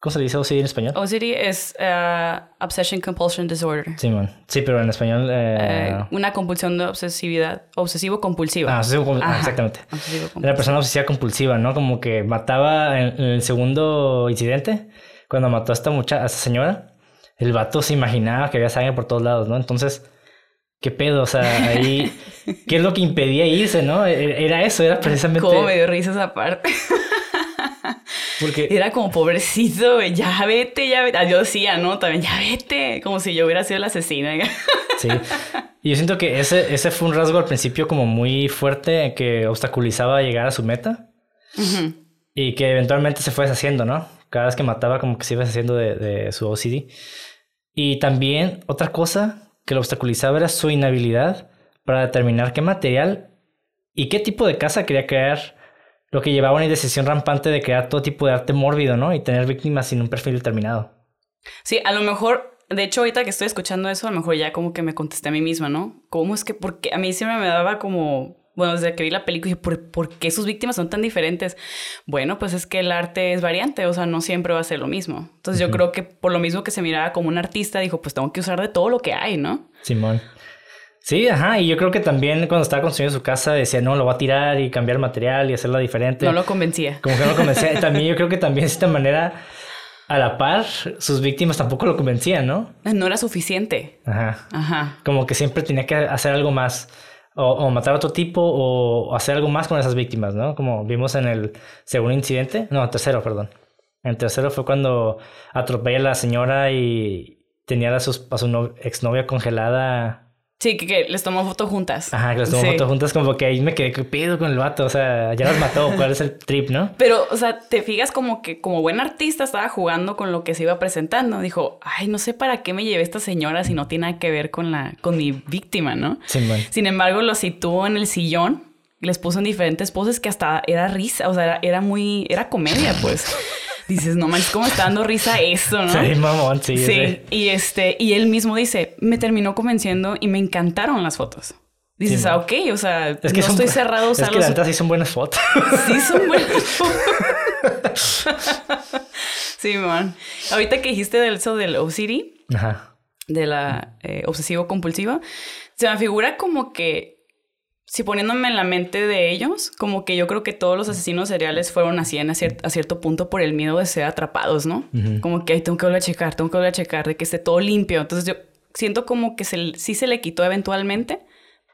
[SPEAKER 1] ¿Cómo se le dice OCD en español?
[SPEAKER 2] OCD es uh, Obsession Compulsion Disorder.
[SPEAKER 1] Sí, man. Sí, pero en español... eh,
[SPEAKER 2] Eh, una compulsión de obsesividad, obsesivo-compulsiva.
[SPEAKER 1] Ah, obsesivo compul- ah,
[SPEAKER 2] Ajá.
[SPEAKER 1] exactamente.
[SPEAKER 2] Obsesivo-compulsiva.
[SPEAKER 1] Era persona obsesiva compulsiva, ¿no? Como que mataba en, en el segundo incidente, cuando mató a esta muchacha, a esta señora, el vato se imaginaba que había sangre por todos lados, ¿no? Entonces, ¿qué pedo? O sea, ahí, ¿qué es lo que impedía irse, no? E- Era eso, era precisamente
[SPEAKER 2] Cómo me dio risa esa parte.
[SPEAKER 1] porque
[SPEAKER 2] Era como pobrecito, ya vete, ya vete. Yo decía, ¿no? También, ya vete. Como si yo hubiera sido la asesina.
[SPEAKER 1] sí. Y yo siento que ese, ese fue un rasgo al principio como muy fuerte que obstaculizaba llegar a su meta y que eventualmente se fue deshaciendo, ¿no? Cada vez que mataba como que se iba deshaciendo de, de su OCD. Y también otra cosa que lo obstaculizaba era su inhabilidad para determinar qué material y qué tipo de casa quería crear, lo que llevaba a una indecisión rampante de crear todo tipo de arte mórbido, ¿no? Y tener víctimas sin un perfil determinado.
[SPEAKER 2] Sí, a lo mejor, de hecho, ahorita que estoy escuchando eso, a lo mejor ya como que me contesté a mí misma, ¿no? ¿Cómo es que, porque a mí siempre me daba como, bueno, desde que vi la película, dije, ¿por, por qué sus víctimas son tan diferentes? Bueno, pues es que el arte es variante, o sea, no siempre va a ser lo mismo. Entonces yo creo que por lo mismo que se miraba como un artista, dijo, pues tengo que usar de todo lo que hay, ¿no?
[SPEAKER 1] Simón. Sí, ajá, y yo creo que también cuando estaba construyendo su casa decía, no, lo va a tirar y cambiar el material y hacerla diferente.
[SPEAKER 2] No lo convencía.
[SPEAKER 1] Como que no lo convencía. También yo creo que también de esta manera, a la par, sus víctimas tampoco lo convencían, ¿no?
[SPEAKER 2] No era suficiente.
[SPEAKER 1] Ajá.
[SPEAKER 2] Ajá.
[SPEAKER 1] Como que siempre tenía que hacer algo más. O, matar a otro tipo o hacer algo más con esas víctimas, ¿no? Como vimos en el segundo incidente. No, tercero, perdón. En tercero fue cuando atropella a la señora y tenía a, sus, a su no- exnovia congelada.
[SPEAKER 2] Sí, que, que les tomó foto juntas.
[SPEAKER 1] Ajá, que los tomó
[SPEAKER 2] Sí.
[SPEAKER 1] fotos juntas, como que ahí me quedé, ¿qué pedo con el vato? O sea, ya las mató, ¿cuál es el trip, no?
[SPEAKER 2] Pero, o sea, te fijas como que como buen artista estaba jugando con lo que se iba presentando. Dijo, ay, no sé para qué me llevé esta señora si no tiene nada que ver con la, con mi víctima, ¿no? Sin embargo, lo situó en el sillón, les puso en diferentes poses que hasta era risa, o sea, era, era muy, era comedia, pues. Dices, no manches, ¿cómo está dando risa eso, no?
[SPEAKER 1] Sí, mamón, sí.
[SPEAKER 2] Sí,
[SPEAKER 1] sí.
[SPEAKER 2] y este, y él mismo dice, me terminó convenciendo y me encantaron las fotos. Dices,
[SPEAKER 1] Sí,
[SPEAKER 2] ah, ok, o sea,
[SPEAKER 1] Es que
[SPEAKER 2] no
[SPEAKER 1] son-
[SPEAKER 2] estoy cerrado a
[SPEAKER 1] Es que la neta sí son buenas fotos.
[SPEAKER 2] Sí, son buenas. sí, man. Ahorita que dijiste del eso del OCD,
[SPEAKER 1] Ajá.
[SPEAKER 2] de la eh, obsesivo compulsiva, se me figura como que si poniéndome en la mente de ellos, como que yo creo que todos los asesinos seriales fueron así en a, cier- a cierto punto por el miedo de ser atrapados, ¿no? Como que "Ay, tengo que volver a checar, tengo que volver a checar, de que esté todo limpio. Entonces yo siento como que se, sí se le quitó eventualmente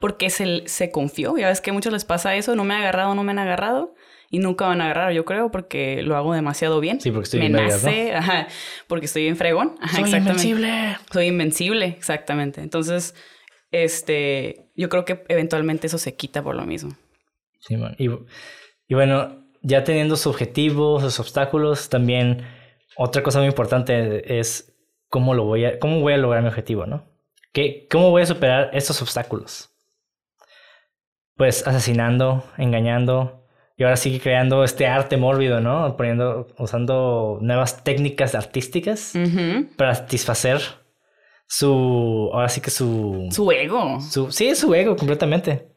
[SPEAKER 2] porque se, se confió. Ya ves que a muchos les pasa eso, no me han agarrado, no me han agarrado. Y nunca van a agarrar, yo creo, porque lo hago demasiado bien.
[SPEAKER 1] Sí, porque estoy
[SPEAKER 2] Me
[SPEAKER 1] bien vergas, ¿no?
[SPEAKER 2] nace, ajá, porque estoy bien fregón. Ajá,
[SPEAKER 1] Soy invencible.
[SPEAKER 2] Soy invencible, exactamente. Entonces, este, yo creo que eventualmente eso se quita por lo mismo.
[SPEAKER 1] Sí, man. Y, y bueno, ya teniendo su objetivo, sus obstáculos, también otra cosa muy importante es cómo lo voy a, cómo voy a lograr mi objetivo, ¿no? ¿Qué, ¿Cómo voy a superar estos obstáculos? Pues asesinando, engañando y ahora sigue creando este arte mórbido, ¿no? Poniendo, usando nuevas técnicas artísticas para satisfacer su, ahora sí que su,
[SPEAKER 2] Su ego.
[SPEAKER 1] su, sí, su ego completamente.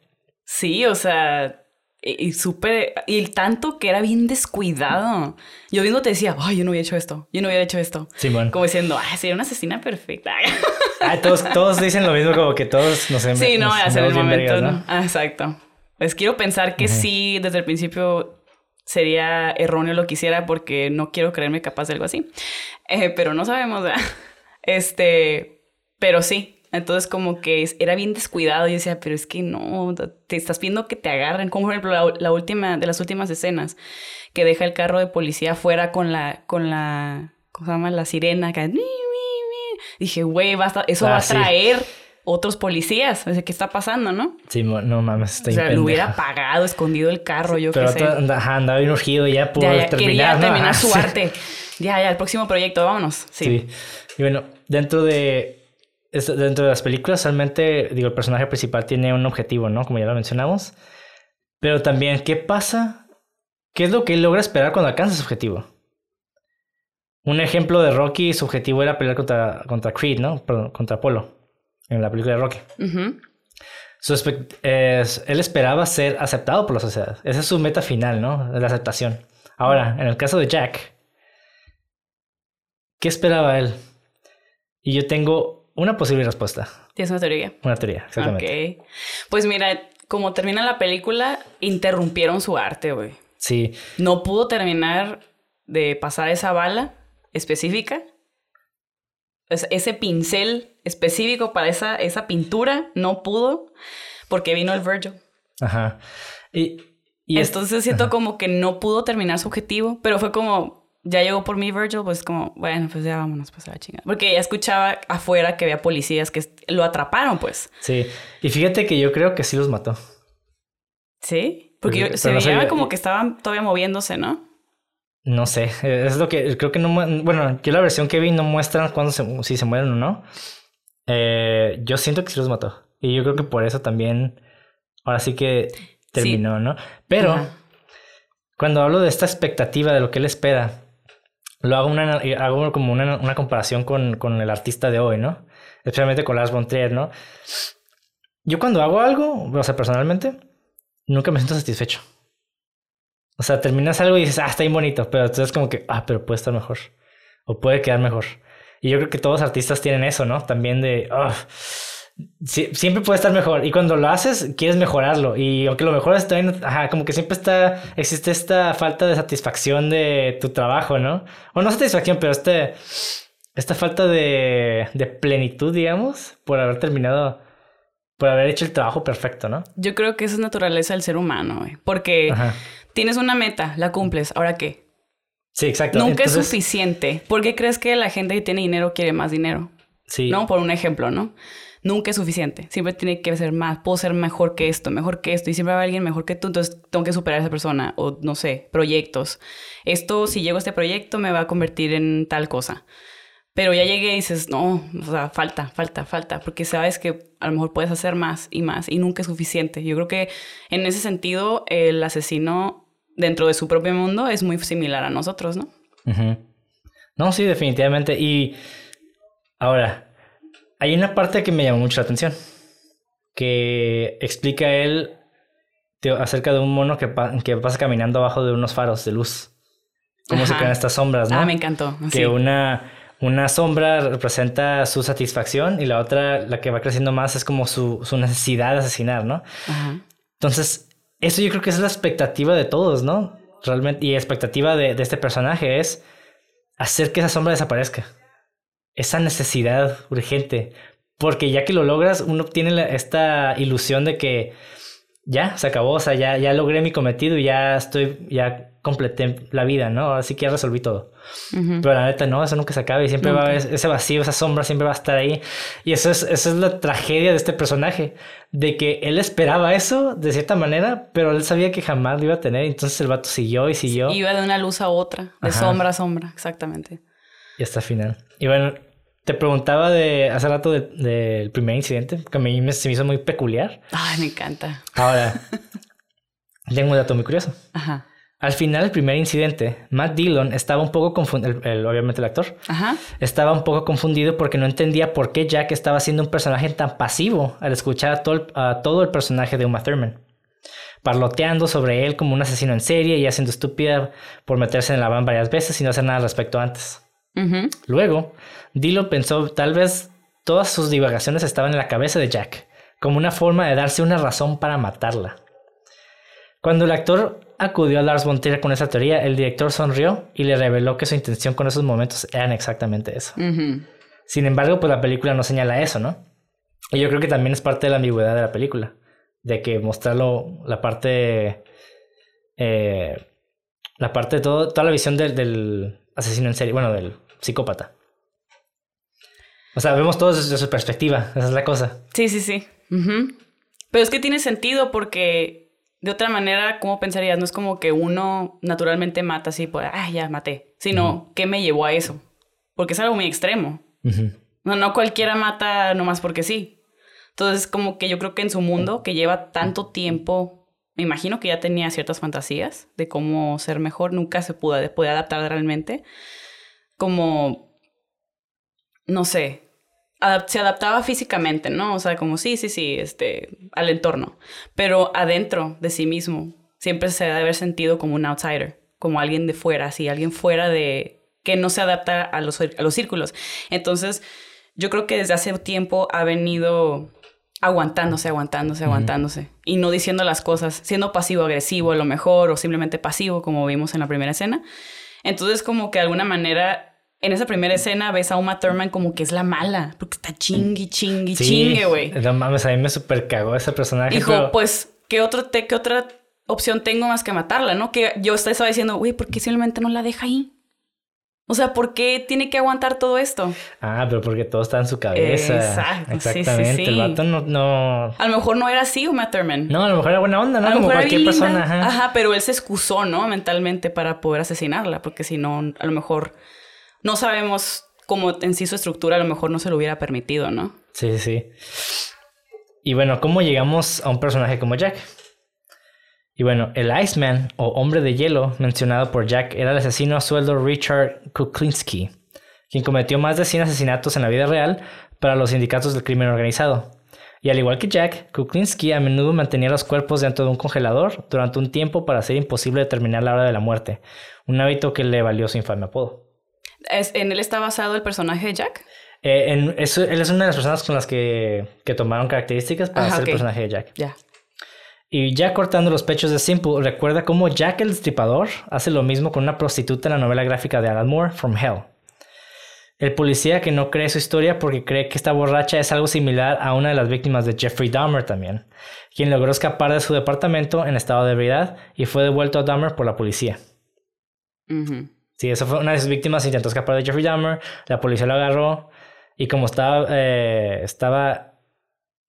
[SPEAKER 2] Sí, o sea, y, y súper, y el tanto que era bien descuidado. Yo mismo te decía, ay, yo no hubiera hecho esto, yo no hubiera hecho esto.
[SPEAKER 1] Simón.
[SPEAKER 2] Como diciendo, ay, sería una asesina perfecta.
[SPEAKER 1] Ah, todos, todos dicen lo mismo, como que todos nos hemos
[SPEAKER 2] sí, no,
[SPEAKER 1] nos
[SPEAKER 2] hacer el momento,
[SPEAKER 1] vergas,
[SPEAKER 2] ¿no? Ah, exacto. Pues quiero pensar que sí, desde el principio sería erróneo lo que hiciera porque no quiero creerme capaz de algo así. Eh, pero no sabemos, ¿verdad? Este, pero sí. Entonces como que era bien descuidado y decía, pero es que no, te estás viendo que te agarren. Como por ejemplo la, la última, de las últimas escenas, que deja el carro de policía afuera con la, con la, ¿cómo se llama? La sirena. Que, Dije, güey, eso
[SPEAKER 1] Ah,
[SPEAKER 2] va a
[SPEAKER 1] sí.
[SPEAKER 2] traer otros policías. O sea, ¿qué está pasando, no?
[SPEAKER 1] Sí, no mames, está
[SPEAKER 2] O sea, lo hubiera apagado, escondido el carro, yo
[SPEAKER 1] Pero
[SPEAKER 2] qué sé.
[SPEAKER 1] ajá, andaba bien urgido ya por
[SPEAKER 2] Ya, ya,
[SPEAKER 1] terminar,
[SPEAKER 2] quería
[SPEAKER 1] ¿no?
[SPEAKER 2] terminar
[SPEAKER 1] Ajá,
[SPEAKER 2] su
[SPEAKER 1] sí.
[SPEAKER 2] arte. Ya, ya, el próximo proyecto, vámonos. Sí.
[SPEAKER 1] Sí. Y bueno, dentro de dentro de las películas, realmente, digo, el personaje principal tiene un objetivo, ¿no? Como ya lo mencionamos. Pero también, ¿qué pasa? ¿Qué es lo que él logra esperar cuando alcanza su objetivo? Un ejemplo de Rocky, su objetivo era pelear contra, contra Creed, ¿no? Perdón, contra Apolo, en la película de Rocky. Su es- él esperaba ser aceptado por la sociedad. Esa es su meta final, ¿no? La aceptación. Ahora, en el caso de Jack, ¿qué esperaba él? Y yo tengo una posible respuesta.
[SPEAKER 2] ¿Tienes una teoría?
[SPEAKER 1] Una teoría, exactamente.
[SPEAKER 2] Ok. Pues mira, como termina la película, interrumpieron su arte, güey.
[SPEAKER 1] Sí.
[SPEAKER 2] No pudo terminar de pasar esa bala específica. Es- ese pincel específico para esa, esa pintura no pudo porque vino el Virgil.
[SPEAKER 1] Ajá. Y, y es-
[SPEAKER 2] Entonces siento como que no pudo terminar su objetivo, pero fue como, ya llegó por mí Virgil, pues como, bueno, pues ya vámonos, pues a la chingada. Porque ella escuchaba afuera que había policías que lo atraparon, pues.
[SPEAKER 1] Sí. Y fíjate que yo creo que sí los mató.
[SPEAKER 2] ¿Sí? Porque yo- se
[SPEAKER 1] no
[SPEAKER 2] veía como que estaban todavía moviéndose, ¿no?
[SPEAKER 1] No sé. Es lo que creo que no. Bueno, yo la versión que vi no muestran cuándo se, si se mueren o no. Eh, yo siento que sí los mató. Y yo creo que por eso también. Ahora sí que terminó, ¿no? Pero.
[SPEAKER 2] Ajá.
[SPEAKER 1] Cuando hablo de esta expectativa de lo que él espera, lo hago, una, hago como una, una comparación con, con el artista de hoy, ¿no? Especialmente con Lars von Trier, ¿no? Yo cuando hago algo, o sea, personalmente, nunca me siento satisfecho. O sea, terminas algo y dices, ah, está bien bonito, pero entonces como que, ah, pero puede estar mejor. O puede quedar mejor. Y yo creo que todos los artistas tienen eso, ¿no? También de, ah, sí- siempre puede estar mejor. Y cuando lo haces, quieres mejorarlo. Y aunque lo mejoras, también, ajá, como que siempre está, existe esta falta de satisfacción de tu trabajo, ¿no? O no satisfacción, pero este, esta falta de, de plenitud, digamos, por haber terminado, por haber hecho el trabajo perfecto, ¿no?
[SPEAKER 2] Yo creo que esa es naturaleza del ser humano. Porque
[SPEAKER 1] Ajá.
[SPEAKER 2] tienes una meta, la cumples, ¿ahora qué?
[SPEAKER 1] Sí, exacto.
[SPEAKER 2] Nunca es suficiente. ¿Por qué crees que la gente que tiene dinero quiere más dinero?
[SPEAKER 1] Sí.
[SPEAKER 2] ¿No? Por un ejemplo, ¿no? Nunca es suficiente. Siempre tiene que ser más. Puedo ser mejor que esto, mejor que esto. Y siempre va a haber alguien mejor que tú. Entonces tengo que superar a esa persona. O no sé, proyectos. Esto, si llego a este proyecto, me va a convertir en tal cosa. Pero ya llegué y dices, no, o sea, falta, falta, falta. Porque sabes que a lo mejor puedes hacer más y más. Y nunca es suficiente. Yo creo que en ese sentido, el asesino dentro de su propio mundo es muy similar a nosotros, ¿no?
[SPEAKER 1] No, sí, definitivamente. Y ahora, hay una parte que me llamó mucho la atención. Que explica él acerca de un mono que, pa- que pasa caminando abajo de unos faros de luz. Cómo se crean estas sombras, ¿no?
[SPEAKER 2] Ah, me encantó.
[SPEAKER 1] que
[SPEAKER 2] Sí.
[SPEAKER 1] una, una sombra representa su satisfacción y la otra, la que va creciendo más, es como su, su necesidad de asesinar, ¿no?
[SPEAKER 2] Ajá.
[SPEAKER 1] Entonces, eso yo creo que es la expectativa de todos, ¿no? Realmente, y la expectativa de, de este personaje es hacer que esa sombra desaparezca. Esa necesidad urgente. Porque ya que lo logras, uno tiene la- esta ilusión de que ya se acabó, o sea, ya, ya logré mi cometido y ya estoy, ya completé la vida, ¿no? Así que ya resolví todo.
[SPEAKER 2] Ujú.
[SPEAKER 1] Pero la neta, no, eso nunca se acaba y siempre va a haber ese vacío, esa sombra siempre va a estar ahí. Y eso es, esa es la tragedia de este personaje, de que él esperaba eso de cierta manera, pero él sabía que jamás lo iba a tener. Entonces el vato siguió y siguió
[SPEAKER 2] Iba de una luz a otra, de
[SPEAKER 1] Ajá.
[SPEAKER 2] sombra a sombra, exactamente.
[SPEAKER 1] Y hasta final. Y bueno, te preguntaba de hace rato de- del primer incidente, que a mí me, se me hizo muy peculiar.
[SPEAKER 2] Ay, me encanta.
[SPEAKER 1] Ahora, tengo un dato muy curioso.
[SPEAKER 2] Ajá.
[SPEAKER 1] Al final del primer incidente, Matt Dillon estaba un poco confundido, obviamente el actor,
[SPEAKER 2] Ajá.
[SPEAKER 1] Estaba un poco confundido porque no entendía por qué Jack estaba siendo un personaje tan pasivo al escuchar a todo el, a todo el personaje de Uma Thurman, parloteando sobre él como un asesino en serie y haciendo estúpida por meterse en la van varias veces y no hacer nada al respecto antes. Luego, Dilo pensó tal vez todas sus divagaciones estaban en la cabeza de Jack, como una forma de darse una razón para matarla. Cuando el actor acudió a Lars von Trier con esa teoría, el director sonrió y le reveló que su intención con esos momentos eran exactamente eso. Sin embargo, pues la película no señala eso, ¿no? Y yo creo que también es parte de la ambigüedad de la película. De que mostrarlo, la parte. eh, la parte de todo, toda la visión del, del asesino en serie, bueno, del psicópata. O sea, vemos todo desde su perspectiva, esa es la cosa.
[SPEAKER 2] Sí, sí, sí. Pero es que tiene sentido porque de otra manera, ¿cómo pensarías? No es como que uno naturalmente mata así por, ah, ya maté, sino, ¿qué me llevó a eso? Porque es algo muy extremo. No, no cualquiera mata nomás porque sí. Entonces, como que yo creo que en su mundo, que lleva tanto tiempo, me imagino que ya tenía ciertas fantasías de cómo ser mejor, nunca se pudo, puede adaptar realmente. Como, no sé, se adaptaba físicamente, ¿no? O sea, como sí, sí, sí, este, al entorno. Pero adentro de sí mismo, siempre se debe haber sentido como un outsider, como alguien de fuera, así, alguien fuera de, que no se adapta a los, a los círculos. Entonces, yo creo que desde hace tiempo ha venido aguantándose, aguantándose, aguantándose y no diciendo las cosas, siendo pasivo-agresivo a lo mejor o simplemente pasivo como vimos en la primera escena. Entonces como que de alguna manera en esa primera escena ves a Uma Thurman como que es la mala, porque está chingui, chingui, chingue, güey.
[SPEAKER 1] No mames, a mí me super cagó ese personaje.
[SPEAKER 2] Dijo, pues, ¿qué, otro te, ¿qué otra opción tengo más que matarla, no? Que yo estaba diciendo, güey, ¿por qué simplemente no la deja ahí? O sea, ¿por qué tiene que aguantar todo esto?
[SPEAKER 1] Ah, pero porque todo está en su cabeza. Exacto. Exactamente. Sí, sí, El vato no, no,
[SPEAKER 2] A lo mejor no era así, Uma Thurman.
[SPEAKER 1] No, a lo mejor era buena onda, ¿no? Como cualquier persona.
[SPEAKER 2] Ajá. ajá, pero él se excusó, ¿no? Mentalmente para poder asesinarla, porque si no, a lo mejor no sabemos cómo en sí su estructura, a lo mejor no se lo hubiera permitido, ¿no?
[SPEAKER 1] Sí, sí. Y bueno, ¿cómo llegamos a un personaje como Jack? Y bueno, el Iceman o hombre de hielo mencionado por Jack era el asesino a sueldo Richard Kuklinski, quien cometió más de 100 asesinatos en la vida real para los sindicatos del crimen organizado. Y al igual que Jack, Kuklinski a menudo mantenía los cuerpos dentro de un congelador durante un tiempo para hacer imposible determinar la hora de la muerte, un hábito que le valió su infame apodo.
[SPEAKER 2] ¿En él está basado el personaje de Jack?
[SPEAKER 1] Eh, en, él es una de las personas con las que, que tomaron características para hacer el personaje de Jack.
[SPEAKER 2] Ya.
[SPEAKER 1] Y ya cortando los pechos de Simple, recuerda cómo Jack el Destripador hace lo mismo con una prostituta en la novela gráfica de Alan Moore, From Hell. El policía que no cree su historia porque cree que esta borracha es algo similar a una de las víctimas de Jeffrey Dahmer también, quien logró escapar de su departamento en estado de ebriedad y fue devuelto a Dahmer por la policía. Sí, esa fue una de sus víctimas, intentó escapar de Jeffrey Dahmer, la policía lo agarró y como estaba, eh, estaba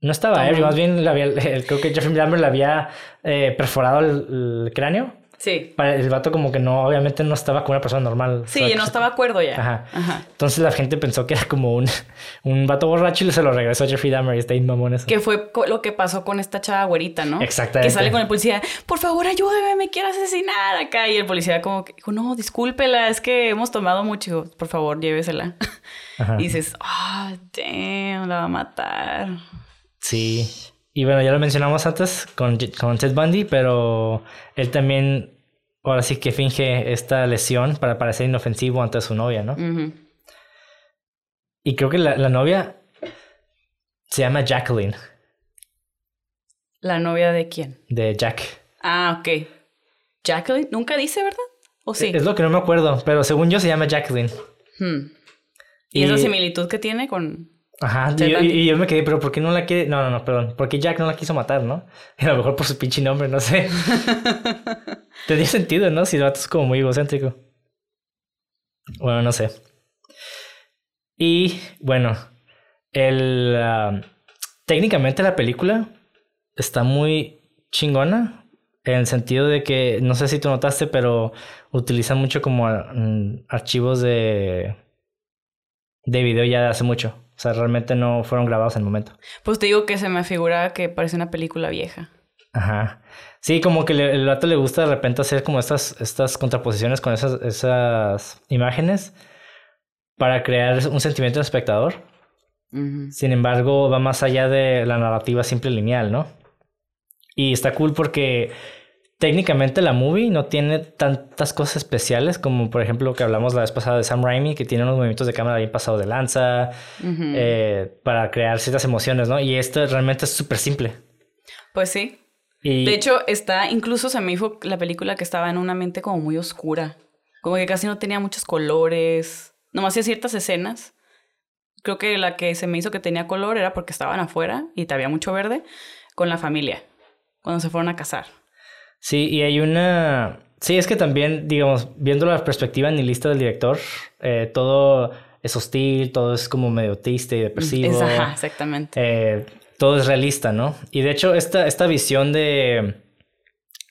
[SPEAKER 1] no estaba ebrio, más bien creo que Jeffrey Dahmer le había eh, perforado el, cráneo.
[SPEAKER 2] Sí.
[SPEAKER 1] Para el vato como que no, obviamente no estaba como una persona normal.
[SPEAKER 2] Sí, no estaba acuerdo ya.
[SPEAKER 1] Ajá. Entonces la gente pensó que era como un, un vato borracho y se lo regresó a Jeffrey Dahmer y está mamón eso.
[SPEAKER 2] Que fue lo que pasó con esta chava güerita, ¿no?
[SPEAKER 1] Exactamente.
[SPEAKER 2] Que sale con el policía, por favor ayúdeme, me quiero asesinar acá. Y el policía como que dijo, no, discúlpela, es que hemos tomado mucho. Por favor, llévesela. Y dices, ah, oh, damn, la va a matar.
[SPEAKER 1] Sí. Y bueno, ya lo mencionamos antes con, con Ted Bundy, pero él también ahora sí que finge esta lesión para parecer inofensivo ante su novia, ¿no? Y creo que la, la, novia se llama Jacqueline.
[SPEAKER 2] ¿La novia de quién?
[SPEAKER 1] De Jack.
[SPEAKER 2] Ah, ok. Jacqueline, nunca dice, ¿verdad? ¿O sí?
[SPEAKER 1] Es lo que no me acuerdo, pero según yo se llama Jacqueline.
[SPEAKER 2] Hmm. ¿Y, ¿Y esa similitud que tiene con,
[SPEAKER 1] Ajá, y, yo me quedé, pero ¿por qué no la quiere? No, no, no, perdón. ¿Por qué Jack no la quiso matar, no? a lo mejor por su pinche nombre, no sé. Tenía sentido, ¿no? Si el vato es como muy egocéntrico. Bueno, no sé. Y bueno, el. Ah, técnicamente la película está muy chingona. En el sentido de que, no sé si tú notaste, pero utilizan mucho como mm, archivos de. de video ya de hace mucho. O sea, realmente no fueron grabados en el momento.
[SPEAKER 2] Pues te digo que se me figura que parece una película vieja.
[SPEAKER 1] Ajá. Sí, como que el vato le gusta de repente hacer como estas, estas contraposiciones con esas, esas imágenes para crear un sentimiento del espectador. Sin embargo, va más allá de la narrativa simple lineal, ¿no? Y está cool porque técnicamente la movie no tiene tantas cosas especiales como por ejemplo lo que hablamos la vez pasada de Sam Raimi que tiene unos movimientos de cámara bien pasados de lanza eh, para crear ciertas emociones, ¿no? Y esto realmente es súper simple.
[SPEAKER 2] Pues sí. De hecho, está, incluso se me dijo la película que estaba en una mente como muy oscura, como que casi no tenía muchos colores, nomás hacía ciertas escenas. Creo que la que se me hizo que tenía color era porque estaban afuera y había mucho verde con la familia, cuando se fueron a casar.
[SPEAKER 1] Sí, y hay una... Sí, es que también, digamos, viendo la perspectiva nihilista del director, eh, todo es hostil, todo es como medio triste y depresivo.
[SPEAKER 2] ajá, exactamente.
[SPEAKER 1] Eh, todo es realista, ¿no? Y de hecho, esta, esta visión de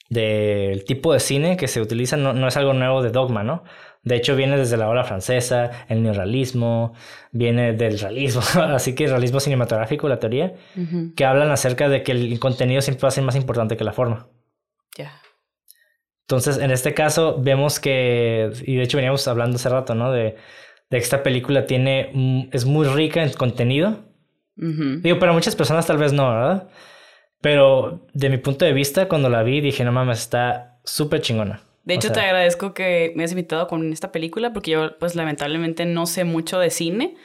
[SPEAKER 1] del tipo de cine que se utiliza no, no, es algo nuevo de Dogma, ¿no? De hecho, viene desde la ola francesa, el neorrealismo, viene del realismo, así que el realismo cinematográfico, la teoría, que hablan acerca de que el contenido siempre va a ser más importante que la forma. Entonces, en este caso, vemos que, y de hecho veníamos hablando hace rato, ¿no? De, de que esta película tiene, es muy rica en contenido. Digo, para muchas personas tal vez no, ¿verdad? Pero de mi punto de vista, cuando la vi, dije, no mames, está súper chingona.
[SPEAKER 2] De hecho, te agradezco que me hayas invitado con esta película porque yo, pues, lamentablemente no sé mucho de cine.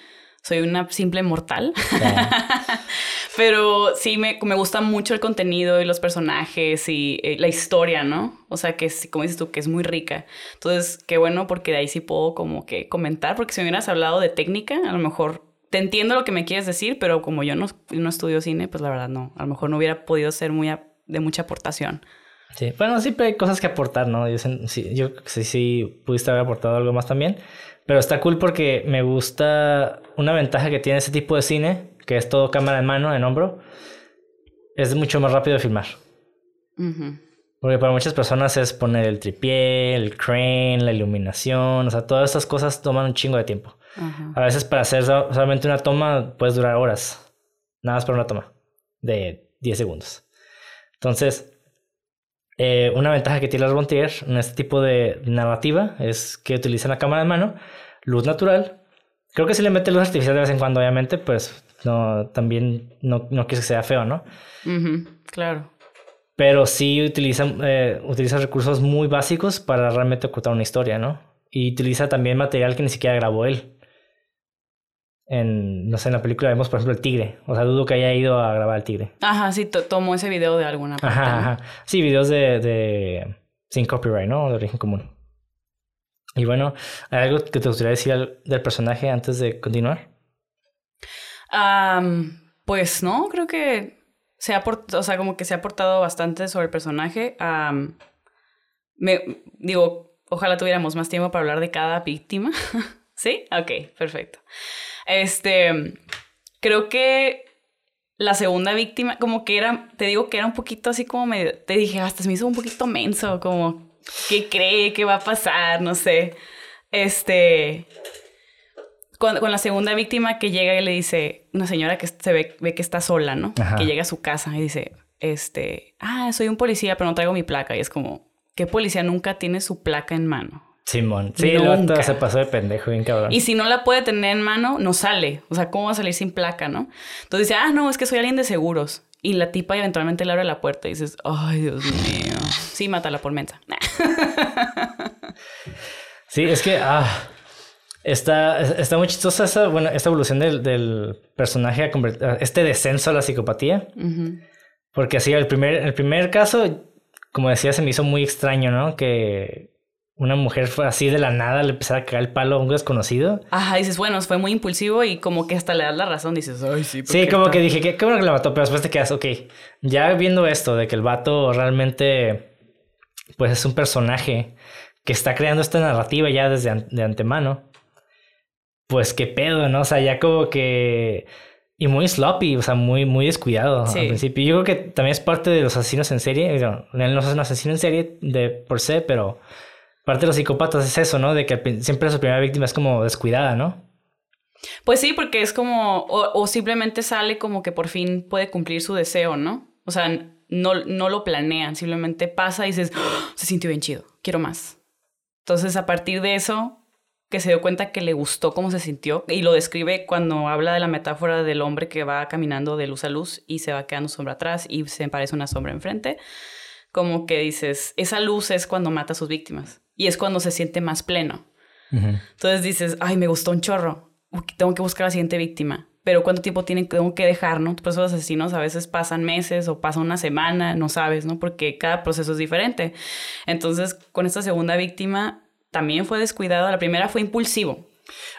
[SPEAKER 2] Soy una simple mortal. Pero sí, me, me, gusta mucho el contenido y los personajes y eh, la historia, ¿no? O sea, que es, como dices tú, que es muy rica. Entonces, qué bueno porque de ahí sí puedo como que comentar, porque si me hubieras hablado de técnica, a lo mejor te entiendo lo que me quieres decir, pero como yo no, no estudio cine, pues la verdad no. A lo mejor no hubiera podido ser muy de mucha aportación.
[SPEAKER 1] Sí, bueno, siempre hay cosas que aportar, ¿no? Yo, sí, yo sí, sí pudiste haber aportado algo más también. Pero está cool porque me gusta una ventaja que tiene ese tipo de cine, que es todo cámara en mano, en hombro, es mucho más rápido de filmar. Porque para muchas personas es poner el tripié, el crane, la iluminación, o sea, todas estas cosas toman un chingo de tiempo. A veces para hacer solamente una toma puedes durar horas, nada más para una toma de 10 segundos. Entonces, eh, una ventaja que tiene Lars en este tipo de narrativa es que utiliza la cámara de mano, luz natural. Creo que si le mete luz artificial de vez en cuando, obviamente, pues no, también no, no que sea feo, ¿no?
[SPEAKER 2] claro.
[SPEAKER 1] Pero sí utiliza, eh, utiliza recursos muy básicos para realmente ocultar una historia, ¿no? Y utiliza también material que ni siquiera grabó él en, no sé, en la película vemos, por ejemplo, el tigre. O sea, dudo que haya ido a grabar el tigre.
[SPEAKER 2] Ajá, sí, tomó ese video de alguna parte. Ajá, ajá.
[SPEAKER 1] Sí, videos de, de, sin copyright, ¿no? De origen común. Y bueno, ¿hay algo que te gustaría decir del personaje antes de continuar?
[SPEAKER 2] Pues no, creo que se ha o sea, como que se ha aportado bastante sobre el personaje. me, digo, ojalá tuviéramos más tiempo para hablar de cada víctima. ¿Sí? Ok, perfecto. Este, creo que la segunda víctima, como que era, te digo que era un poquito así como me, te dije, hasta se me hizo un poquito menso, como, ¿qué cree? ¿Qué va a pasar? No sé. Este, con, con, la segunda víctima que llega y le dice, una señora que se ve, ve que está sola, ¿no? Que llega a su casa y dice, este, ah, soy un policía, pero no traigo mi placa. Y es como, ¿qué policía nunca tiene su placa en mano?
[SPEAKER 1] Simón. Sí, Nunca. se pasó de pendejo, bien cabrón.
[SPEAKER 2] Y si no la puede tener en mano, no sale. O sea, ¿cómo va a salir sin placa, no? Entonces dice, ah, no, es que soy alguien de seguros. Y la tipa eventualmente le abre la puerta y dices, ay, Dios mío. Sí, mátala por mensa.
[SPEAKER 1] sí, es que, ah, está, está muy chistosa esa, bueno, esta evolución del, del personaje, a este descenso a la psicopatía. Porque así, el primer, el primer caso, como decía, se me hizo muy extraño, ¿no? Que una mujer fue así de la nada, le empezara a caer el palo a un desconocido.
[SPEAKER 2] Ajá, dices, bueno, fue muy impulsivo y como que hasta le das la razón, dices, ay, sí.
[SPEAKER 1] Sí, como que dije, qué, bueno que la mató, pero después te quedas, ok, ya viendo esto de que el vato realmente, pues es un personaje que está creando esta narrativa ya desde de antemano, pues qué pedo, ¿no? O sea, ya como que... Y muy sloppy, o sea, muy, muy descuidado al principio. Yo creo que también es parte de los asesinos en serie. No, él no es un asesino en serie de por sí, pero Parte de los psicópatas es eso, ¿no? De que siempre su primera víctima es como descuidada, ¿no?
[SPEAKER 2] Pues sí, porque es como, o, simplemente sale como que por fin puede cumplir su deseo, ¿no? O sea, no, no lo planean, simplemente pasa y dices, ¡Ah! se sintió bien chido, quiero más. Entonces, a partir de eso, que se dio cuenta que le gustó cómo se sintió, y lo describe cuando habla de la metáfora del hombre que va caminando de luz a luz y se va quedando sombra atrás y se parece una sombra enfrente, como que dices, esa luz es cuando mata a sus víctimas y es cuando se siente más pleno. Entonces dices, ay, me gustó un chorro, tengo que buscar a la siguiente víctima. Pero ¿cuánto tiempo tienen, tengo que dejar, no? Por eso los asesinos a veces pasan meses o pasa una semana, no sabes, ¿no? Porque cada proceso es diferente. Entonces, con esta segunda víctima también fue descuidado. La primera fue impulsivo.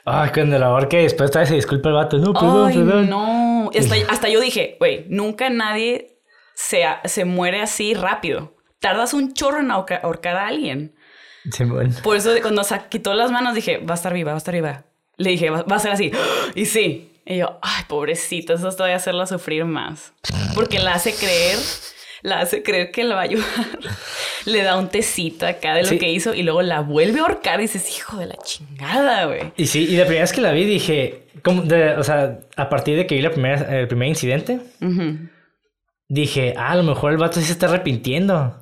[SPEAKER 1] Ay, cuando la ahorque después vez se disculpa el vato. No, perdón, Ay, perdón.
[SPEAKER 2] no. Hasta, hasta yo dije, güey, nunca nadie se, se muere así rápido. Tardas un chorro en ahorcar a alguien. Por eso cuando se quitó las manos dije, va a estar viva, va a estar viva. Le dije, va, a ser así. Y sí. Y yo, ay, pobrecita, eso todavía hacerla sufrir más. Porque la hace creer, la hace creer que la va a ayudar. Le da un tecito acá de lo que hizo y luego la vuelve a ahorcar y dices, hijo de la chingada, güey.
[SPEAKER 1] Y sí, y la primera vez que la vi dije, o sea, a partir de que vi la primera, el primer incidente, dije, ah, a lo mejor el vato sí se está arrepintiendo.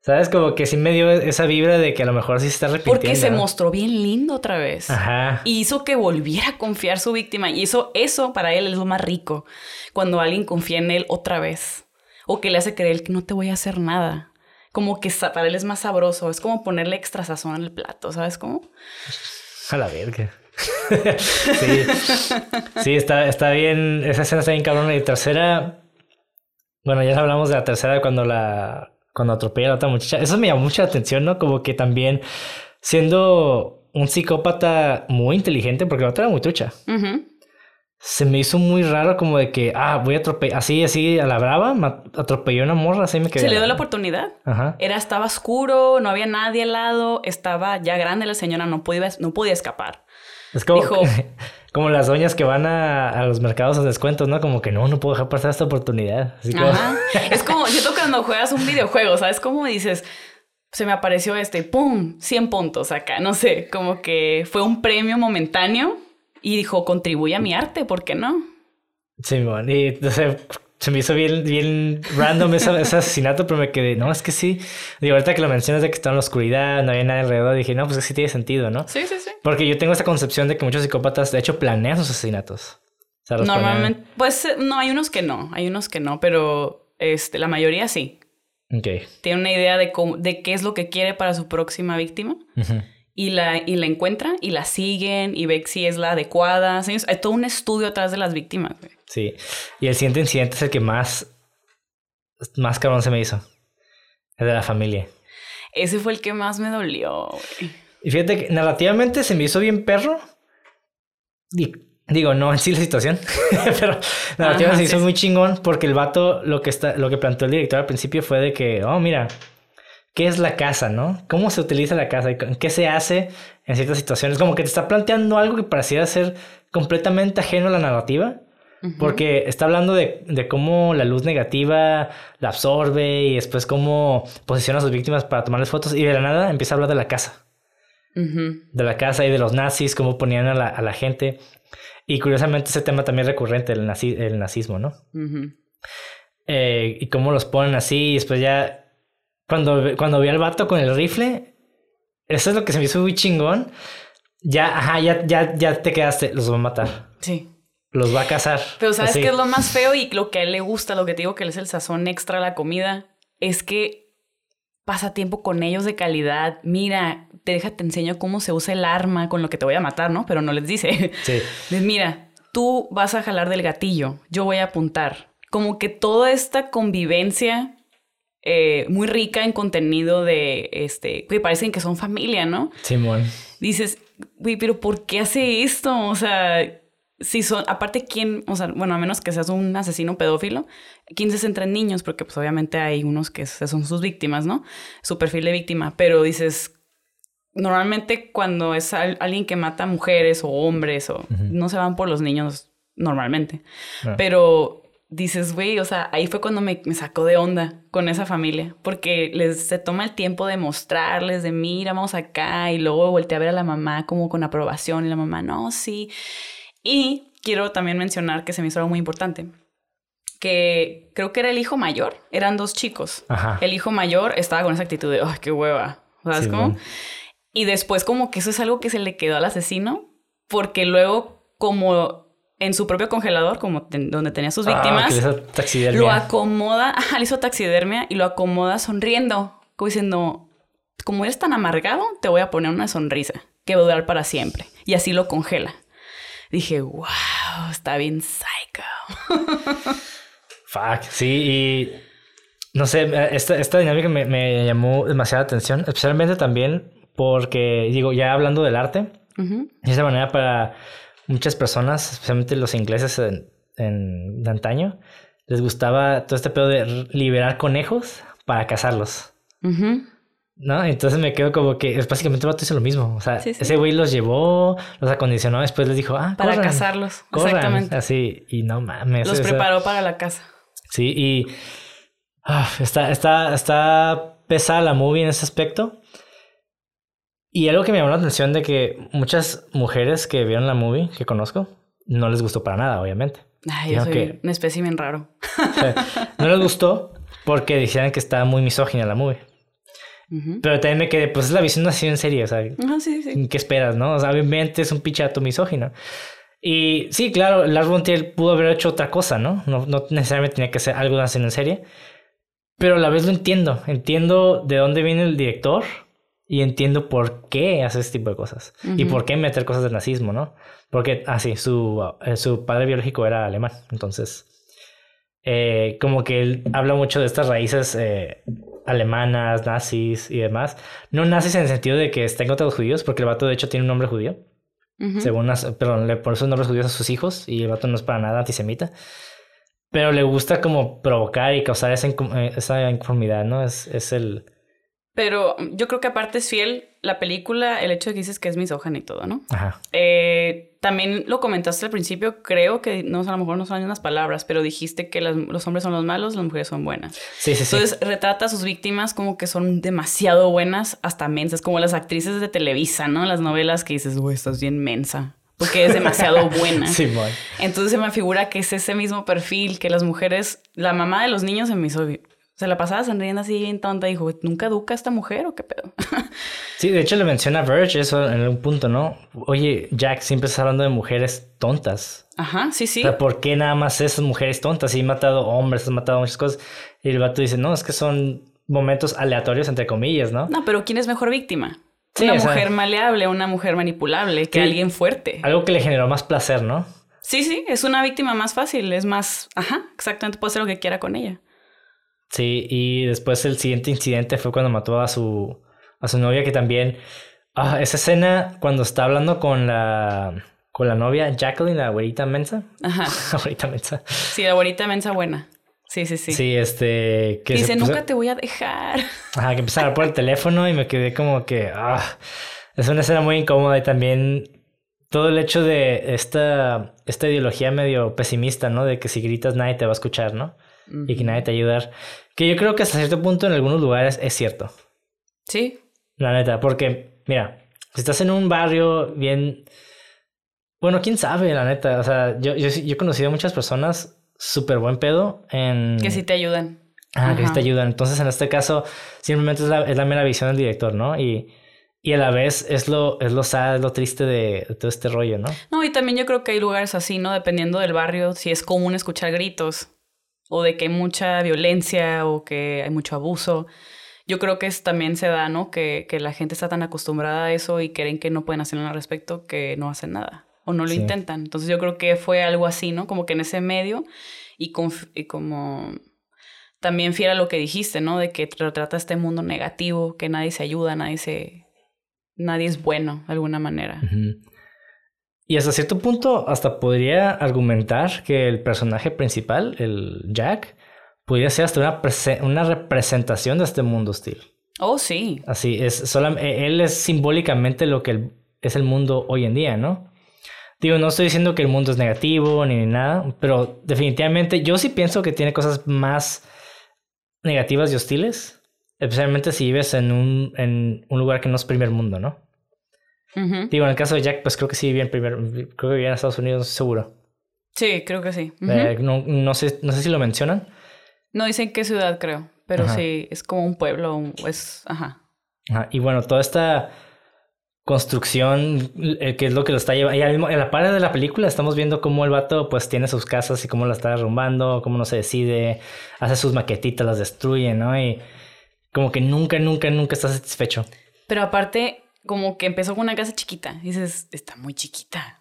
[SPEAKER 1] ¿Sabes? Como que sí me dio esa vibra de que a lo mejor sí se está repitiendo.
[SPEAKER 2] Porque se mostró bien lindo otra vez. Ajá. Y hizo que volviera a confiar su víctima. Y eso, eso para él es lo más rico. Cuando alguien confía en él otra vez. O que le hace creer que no te voy a hacer nada. como que para él es más sabroso. Es como ponerle extra sazón al plato, ¿sabes cómo?
[SPEAKER 1] A la verga. sí, sí está, está bien. Esa escena está bien cabrona. Y tercera, bueno, ya hablamos de la tercera cuando la cuando atropella a la otra muchacha. Eso me llamó mucha atención, ¿no? Como que también siendo un psicópata muy inteligente, porque la otra era muy trucha. Se me hizo muy raro como de que, ah, voy a atropellar, así, así, a la brava, atropelló una morra, así me quedé.
[SPEAKER 2] Se le dio la oportunidad. Ajá. Era, estaba oscuro, no había nadie al lado, estaba ya grande la señora, no podía, no podía escapar.
[SPEAKER 1] Es como, como las doñas que van a, a, los mercados a descuentos, ¿no? Como que no, no puedo dejar pasar esta oportunidad.
[SPEAKER 2] Así Ajá. es como, siento cuando juegas un videojuego, ¿sabes? Como dices, se me apareció este, ¡pum! 100 puntos acá, no sé, como que fue un premio momentáneo y dijo, contribuye a mi arte, ¿por qué no?
[SPEAKER 1] Sí, bueno, y o sea, se me hizo bien, bien random ese, asesinato, pero me quedé, no, es que sí. Digo, ahorita que lo mencionas de que está en la oscuridad, no había nada alrededor, dije, no, pues sí tiene sentido, ¿no?
[SPEAKER 2] Sí, sí, sí.
[SPEAKER 1] Porque yo tengo esta concepción de que muchos psicópatas, de hecho, planean sus asesinatos.
[SPEAKER 2] Normalmente, pues no, hay unos que no, hay unos que no, pero este, la mayoría sí.
[SPEAKER 1] Ok.
[SPEAKER 2] Tiene una idea de, cómo, de qué es lo que quiere para su próxima víctima y la, y la encuentran y la siguen y ve si es la adecuada. Hay todo un estudio atrás de las víctimas.
[SPEAKER 1] Sí. Y el siguiente incidente es el que más, más cabrón se me hizo. El de la familia.
[SPEAKER 2] Ese fue el que más me dolió.
[SPEAKER 1] Y fíjate que narrativamente se me hizo bien perro. digo, no en sí la situación, pero narrativamente se hizo muy chingón porque el vato lo que, está, lo que planteó el director al principio fue de que, oh, mira, qué es la casa, ¿no? ¿Cómo se utiliza la casa? ¿Qué se hace en ciertas situaciones? Como que te está planteando algo que parecía ser completamente ajeno a la narrativa. Porque está hablando de, de, cómo la luz negativa la absorbe y después cómo posiciona a sus víctimas para tomarles fotos y de la nada empieza a hablar de la casa. De la casa y de los nazis, cómo ponían a la, a la gente. Y curiosamente ese tema también es recurrente, el, el nazismo, ¿no? Eh, y cómo los ponen así y después ya cuando, cuando vi al vato con el rifle, eso es lo que se me hizo muy chingón. Ya, ajá, ya, ya, ya te quedaste, los va a matar.
[SPEAKER 2] Sí.
[SPEAKER 1] Los va a cazar.
[SPEAKER 2] Pero ¿sabes qué es lo más feo y lo que a él le gusta, lo que te digo que es el sazón extra a la comida? Es que pasa tiempo con ellos de calidad. Mira, te deja, te enseño cómo se usa el arma con lo que te voy a matar, ¿no? Pero no les dice.
[SPEAKER 1] Sí.
[SPEAKER 2] mira, tú vas a jalar del gatillo, yo voy a apuntar. Como que toda esta convivencia eh, muy rica en contenido de, este, que parecen que son familia, ¿no?
[SPEAKER 1] Simón.
[SPEAKER 2] Dices, güey, pero ¿por qué hace esto? O sea, si son, aparte, ¿quién? O sea, bueno, a menos que seas un asesino pedófilo, ¿quién se centra en niños? Porque pues obviamente hay unos que son sus víctimas, ¿no? Su perfil de víctima, pero dices, normalmente cuando es alguien que mata mujeres o hombres o no se van por los niños normalmente, ah. pero dices, güey, o sea, ahí fue cuando me, sacó de onda con esa familia, porque les se toma el tiempo de mostrarles, de mira, vamos acá, y luego volteé a ver a la mamá como con aprobación, y la mamá, no, sí. Y quiero también mencionar que se me hizo algo muy importante, que creo que era el hijo mayor, eran dos chicos. El hijo mayor estaba con esa actitud de, ay, qué hueva, ¿sabes cómo? Y después como que eso es algo que se le quedó al asesino, porque luego como en su propio congelador, como donde tenía sus ah, víctimas, lo acomoda, ajá, le hizo taxidermia y lo acomoda sonriendo, como diciendo, como eres tan amargado, te voy a poner una sonrisa que va a durar para siempre. Y así lo congela. Dije, wow, está bien psycho.
[SPEAKER 1] Fuck, sí, y no sé, esta, esta dinámica me, me, llamó demasiada atención, especialmente también porque, digo, ya hablando del arte, de esa manera para muchas personas, especialmente los ingleses en, de antaño, les gustaba todo este pedo de liberar conejos para cazarlos. ¿No? Entonces me quedo como que es básicamente el vato hizo lo mismo. O sea, ese güey los llevó, los acondicionó, después les dijo, ah,
[SPEAKER 2] para cazarlos. Exactamente.
[SPEAKER 1] Así, y no mames.
[SPEAKER 2] Los preparó para la casa.
[SPEAKER 1] Sí, y ah, está, está, está pesada la movie en ese aspecto. Y algo que me llamó la atención de que muchas mujeres que vieron la movie, que conozco, no les gustó para nada, obviamente.
[SPEAKER 2] Ay, yo soy un espécimen raro.
[SPEAKER 1] no les gustó porque decían que estaba muy misógina la movie. Pero también me quedé, pues es la visión así en serio, o sea,
[SPEAKER 2] ah, sí, sí.
[SPEAKER 1] ¿qué esperas, no? O sea, obviamente es un pichato misógino. Y sí, claro, Lars von Trier pudo haber hecho otra cosa, ¿no? No, no necesariamente tenía que ser algo así en serie. Pero a la vez lo entiendo. Entiendo de dónde viene el director y entiendo por qué hace este tipo de cosas. Y por qué meter cosas del nazismo, ¿no? Porque, ah, sí, su, eh, su padre biológico era alemán. Entonces, eh, como que él habla mucho de estas raíces eh, alemanas, nazis y demás. No nazis en el sentido de que está en contra los judíos, porque el vato de hecho tiene un nombre judío. Según perdón, le pone sus nombres judíos a sus hijos y el vato no es para nada antisemita. Pero le gusta como provocar y causar esa, esa inconformidad, ¿no? Es, es el...
[SPEAKER 2] Pero yo creo que aparte es fiel la película, el hecho de que dices que es misógena y todo, ¿no?
[SPEAKER 1] Ajá.
[SPEAKER 2] Eh, también lo comentaste al principio, creo que no, a lo mejor no son unas palabras, pero dijiste que los hombres son los malos, las mujeres son buenas.
[SPEAKER 1] Sí, sí,
[SPEAKER 2] sí. Entonces retrata a sus víctimas como que son demasiado buenas, hasta mensas, como las actrices de Televisa, ¿no? Las novelas que dices, güey, estás bien mensa porque es demasiado buena.
[SPEAKER 1] Sí, boy.
[SPEAKER 2] Entonces se me figura que es ese mismo perfil que las mujeres, la mamá de los niños se me hizo se la pasaba sonriendo así bien tonta. Dijo, ¿nunca educa a esta mujer o qué pedo?
[SPEAKER 1] sí, de hecho le menciona Verge eso en un punto, ¿no? Oye, Jack siempre está hablando de mujeres tontas.
[SPEAKER 2] Ajá, sí, sí.
[SPEAKER 1] O sea, ¿por qué nada más esas mujeres tontas? Y he matado hombres, has matado muchas cosas. Y el vato dice, no, es que son momentos aleatorios, entre comillas, ¿no?
[SPEAKER 2] No, pero ¿quién es mejor víctima? una mujer maleable, una mujer manipulable, que alguien fuerte.
[SPEAKER 1] Algo que le generó más placer, ¿no?
[SPEAKER 2] Sí, sí, es una víctima más fácil, es más, ajá, exactamente, puede hacer lo que quiera con ella.
[SPEAKER 1] Sí, y después el siguiente incidente fue cuando mató a su, a su novia, que también, ah, esa escena cuando está hablando con la, con la novia, Jacqueline, la abuelita mensa. La abuelita mensa.
[SPEAKER 2] Sí, la abuelita mensa buena. Sí, sí, sí.
[SPEAKER 1] Sí, este...
[SPEAKER 2] Que Dice, nunca te voy a dejar.
[SPEAKER 1] Ajá, que empezó a hablar por el teléfono y me quedé como que... Ah, es una escena muy incómoda y también todo el hecho de esta, esta ideología medio pesimista, ¿no? De que si gritas nadie te va a escuchar, ¿no? Y que nadie te ayudar. Que yo creo que hasta cierto punto en algunos lugares es cierto.
[SPEAKER 2] Sí.
[SPEAKER 1] La neta, porque, mira, si estás en un barrio bien... Bueno, quién sabe, la neta. O sea, yo, yo, yo he conocido a muchas personas súper buen pedo en...
[SPEAKER 2] Que sí te ayudan.
[SPEAKER 1] Ah, que sí te ayudan. Entonces, en este caso, simplemente es la, es la mera visión del director, ¿no? Y, y a la vez es lo, es lo sad, es lo triste de, todo este rollo, ¿no?
[SPEAKER 2] No, y también yo creo que hay lugares así, ¿no? Dependiendo del barrio, si es común escuchar gritos o de que hay mucha violencia o que hay mucho abuso. Yo creo que es, también se da, ¿no? Que, que, la gente está tan acostumbrada a eso y creen que no pueden hacer nada al respecto que no hacen nada o no lo intentan. Entonces yo creo que fue algo así, ¿no? Como que en ese medio y, como también fiera lo que dijiste, ¿no? De que trata este mundo negativo, que nadie se ayuda, nadie se... Nadie es bueno de alguna manera.
[SPEAKER 1] Y hasta cierto punto, hasta podría argumentar que el personaje principal, el Jack, podría ser hasta una, una representación de este mundo hostil.
[SPEAKER 2] Oh, sí.
[SPEAKER 1] Así, es solamente, él es simbólicamente lo que es el mundo hoy en día, ¿no? Digo, no estoy diciendo que el mundo es negativo ni nada, pero definitivamente yo sí pienso que tiene cosas más negativas y hostiles, especialmente si vives en un, en un lugar que no es primer mundo, ¿no? Digo, en el caso de Jack, pues creo que sí vivía en primer, creo que vivía en Estados Unidos, seguro.
[SPEAKER 2] Sí, creo que sí.
[SPEAKER 1] Eh, no, no, sé, no sé si lo mencionan.
[SPEAKER 2] No dicen qué ciudad, creo, pero sí, es como un pueblo, es, ajá.
[SPEAKER 1] ajá. Y bueno, toda esta construcción, eh, que es lo que lo está llevando. Y mismo, en la parte de la película estamos viendo cómo el vato pues tiene sus casas y cómo las está derrumbando, cómo no se decide, hace sus maquetitas, las destruye, ¿no? Y como que nunca, nunca, nunca está satisfecho.
[SPEAKER 2] Pero aparte, como que empezó con una casa chiquita. dices, está muy chiquita.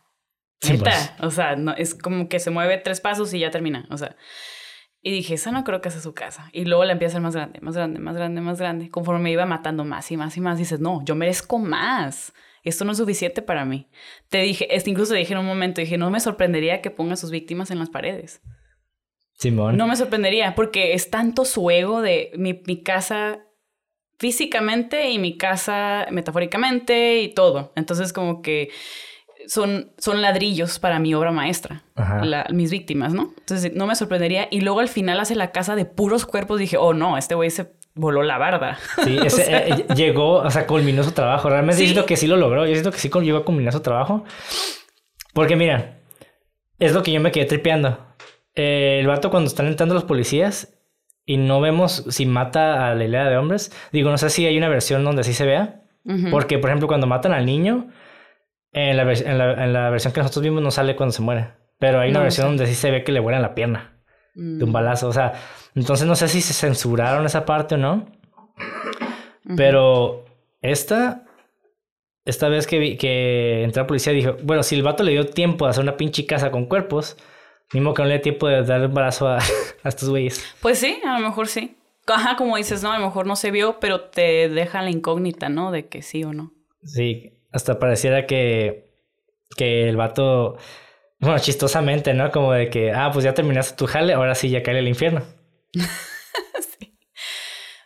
[SPEAKER 2] Sí, pues. O sea, no, es como que se mueve tres pasos y ya termina. O sea, y dije, esa no creo que sea su casa. Y luego la empieza a hacer más grande, más grande, más grande, más grande. Conforme me iba matando más y más y más, dices, no, yo merezco más. Esto no es suficiente para mí. Te dije, este incluso dije en un momento, dije, no me sorprendería que ponga sus víctimas en las paredes.
[SPEAKER 1] Simón.
[SPEAKER 2] No me sorprendería, porque es tanto su ego de mi, mi casa físicamente y mi casa metafóricamente y todo. Entonces, como que son, son ladrillos para mi obra maestra, mis víctimas, ¿no? Entonces no me sorprendería. Y luego al final hace la casa de puros cuerpos. Dije, oh no, este güey se voló la barda.
[SPEAKER 1] Sí, ese, eh, llegó, o sea, culminó su trabajo. Realmente siento que sí lo logró. Yo siento que sí llegó a culminar su trabajo. Porque mira, es lo que yo me quedé tripeando. Eh, el vato cuando están entrando los policías y no vemos si mata a la hilera de hombres. Digo, no sé si hay una versión donde sí se vea. Porque, por ejemplo, cuando matan al niño, en la, en, la, versión que nosotros vimos no sale cuando se muere. Pero hay una versión donde sí se ve que le vuelan la pierna. de un balazo. O sea, entonces no sé si se censuraron esa parte o no. Pero esta, esta vez que, vi, que entró la policía, dijo, bueno, si el vato le dio tiempo de hacer una pinche casa con cuerpos, mismo que no le dio tiempo de dar un balazo a, a estos güeyes.
[SPEAKER 2] Pues sí, a lo mejor sí. Ajá, como dices, no, a lo mejor no se vio, pero te deja la incógnita, ¿no? De que sí o no.
[SPEAKER 1] Sí, hasta pareciera que, que el vato, bueno, chistosamente, ¿no? Como de que, ah, pues ya terminaste tu jale, ahora sí ya cae al infierno.
[SPEAKER 2] sí.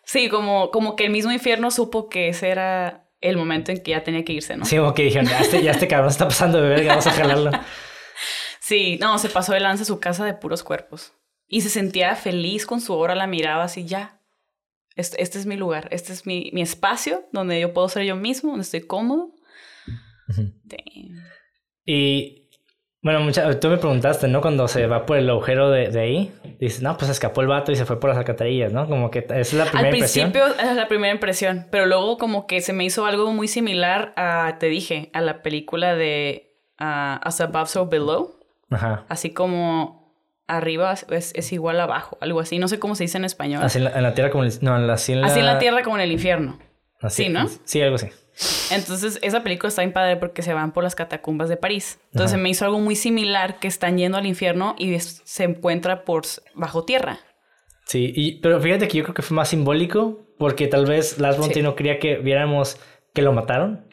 [SPEAKER 2] Sí, como, como que el mismo infierno supo que ese era el momento en que ya tenía que irse, ¿no?
[SPEAKER 1] Sí, como que dijeron, ya este, ya este cabrón está pasando de verga, vamos a jalarlo.
[SPEAKER 2] sí, no, se pasó de lanza a su casa de puros cuerpos. Y se sentía feliz con su obra, la miraba así, ya. Este, este es mi lugar, este es mi, mi, espacio donde yo puedo ser yo mismo, donde estoy cómodo.
[SPEAKER 1] Damn. Y bueno, mucha, tú me preguntaste, ¿no? Cuando se va por el agujero de, de, ahí, dices, no, pues escapó el vato y se fue por las alcantarillas, ¿no? Como que esa es la primera
[SPEAKER 2] Al
[SPEAKER 1] impresión.
[SPEAKER 2] principio es la primera impresión, pero luego como que se me hizo algo muy similar a, te dije, a la película de uh, As Above So Below.
[SPEAKER 1] Ajá.
[SPEAKER 2] Así como arriba es, es, igual abajo, algo así. No sé cómo se dice en español.
[SPEAKER 1] Así en la, en la tierra como el, no, en la, así, en la...
[SPEAKER 2] así en la tierra como en el infierno.
[SPEAKER 1] Así,
[SPEAKER 2] sí, ¿no?
[SPEAKER 1] Sí, algo así.
[SPEAKER 2] Entonces, esa película está bien padre porque se van por las catacumbas de París. Entonces,
[SPEAKER 1] Ajá.
[SPEAKER 2] me hizo algo muy similar que están yendo al infierno y se encuentra por bajo tierra.
[SPEAKER 1] Sí, y, pero fíjate que yo creo que fue más simbólico porque tal vez Lars von
[SPEAKER 2] Sí.
[SPEAKER 1] No quería que viéramos que lo mataron.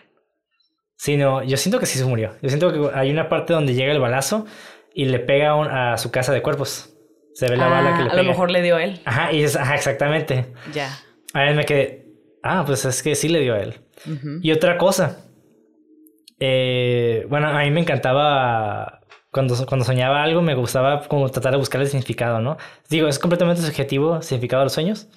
[SPEAKER 1] Sino, yo siento que sí se murió. Yo siento que hay una parte donde llega el balazo y le pega un- a su casa de cuerpos. Se ve la
[SPEAKER 2] Ah,
[SPEAKER 1] bala que le
[SPEAKER 2] a
[SPEAKER 1] pega.
[SPEAKER 2] lo mejor le dio a él.
[SPEAKER 1] Ajá, y es, ajá, exactamente.
[SPEAKER 2] Ya.
[SPEAKER 1] A ver, me quedé. Ah, pues es que sí le dio a él. Y otra cosa. eh, bueno, a mí me encantaba. Cuando, cuando soñaba algo, me gustaba como tratar de buscar el significado, ¿no? Digo, es completamente subjetivo el significado de los sueños.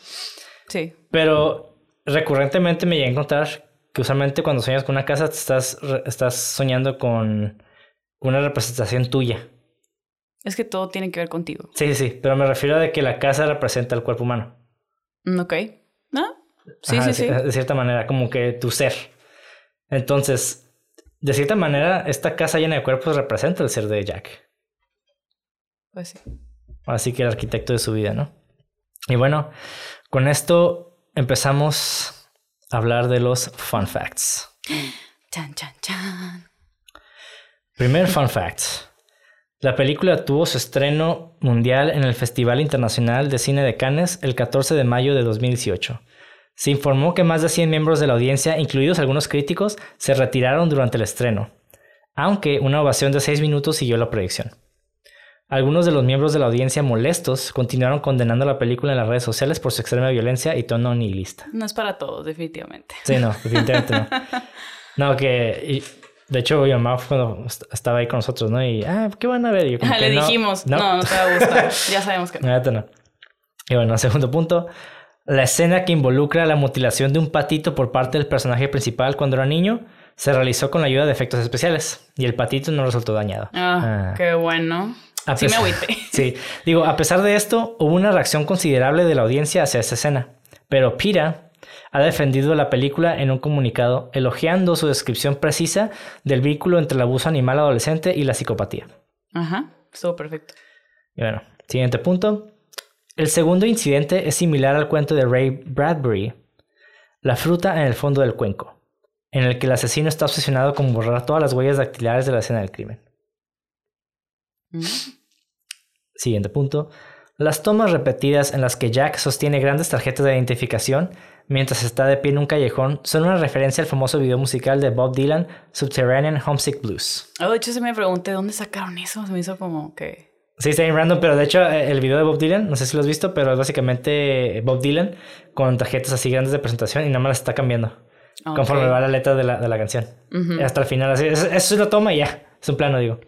[SPEAKER 2] Sí.
[SPEAKER 1] Pero recurrentemente me llegué a encontrar que usualmente cuando sueñas con una casa, te estás, estás soñando con una representación tuya.
[SPEAKER 2] Es que todo tiene que ver contigo.
[SPEAKER 1] Sí, sí, sí. Pero me refiero a de que la casa representa el cuerpo humano.
[SPEAKER 2] Mm, Ok. ¿No? Sí,
[SPEAKER 1] Ajá,
[SPEAKER 2] sí,
[SPEAKER 1] de-
[SPEAKER 2] sí.
[SPEAKER 1] De cierta manera, como que tu ser. Entonces, de cierta manera, esta casa llena de cuerpos representa el ser de Jack.
[SPEAKER 2] Pues sí.
[SPEAKER 1] Así que el arquitecto de su vida, ¿no? Y bueno, con esto empezamos a hablar de los fun facts.
[SPEAKER 2] Chan, chan, chan.
[SPEAKER 1] Primer fun fact. La película tuvo su estreno mundial en el Festival Internacional de Cine de Cannes el 14 de mayo de 2018. Se informó que más de 100 miembros de la audiencia, incluidos algunos críticos, se retiraron durante el estreno, aunque una ovación de 6 minutos siguió la proyección. Algunos de los miembros de la audiencia molestos continuaron condenando la película en las redes sociales por su extrema violencia y tono nihilista.
[SPEAKER 2] No es para todos, definitivamente.
[SPEAKER 1] Sí, no, definitivamente no. No, que. De hecho, mi mamá cuando estaba ahí con nosotros, ¿no? Y, ah, ¿qué van a ver? Yo como
[SPEAKER 2] Le
[SPEAKER 1] que no,
[SPEAKER 2] dijimos, no. no, te va a gustar. ya sabemos que no.
[SPEAKER 1] No. Y bueno, segundo punto. La escena que involucra la mutilación de un patito por parte del personaje principal cuando era niño se realizó con la ayuda de efectos especiales y el patito no resultó dañado.
[SPEAKER 2] Ah,
[SPEAKER 1] Ah.
[SPEAKER 2] qué bueno. Sí me agüité.
[SPEAKER 1] Sí, digo, a pesar de esto, hubo una reacción considerable de la audiencia hacia esta escena. Pero Pira ha defendido la película en un comunicado, elogiando su descripción precisa del vínculo entre el abuso animal adolescente y la psicopatía.
[SPEAKER 2] Ajá, estuvo perfecto.
[SPEAKER 1] Y bueno, siguiente punto. El segundo incidente es similar al cuento de Ray Bradbury, La fruta en el fondo del cuenco, en el que el asesino está obsesionado con borrar todas las huellas dactilares de la escena del crimen.
[SPEAKER 2] Mm.
[SPEAKER 1] Siguiente punto. Las tomas repetidas en las que Jack sostiene grandes tarjetas de identificación mientras está de pie en un callejón son una referencia al famoso video musical de Bob Dylan, Subterranean Homesick Blues.
[SPEAKER 2] Oh, de hecho, se me pregunté dónde sacaron eso. Se me hizo como que.
[SPEAKER 1] Sí, está bien random, pero de hecho eh, el video de Bob Dylan, no sé si lo has visto, pero es básicamente Bob Dylan con tarjetas así grandes de presentación y nada más las está cambiando
[SPEAKER 2] Ok.
[SPEAKER 1] conforme va la letra de la, de la canción. Hasta el final, así. Eso es una toma y ya. Es un plano, digo.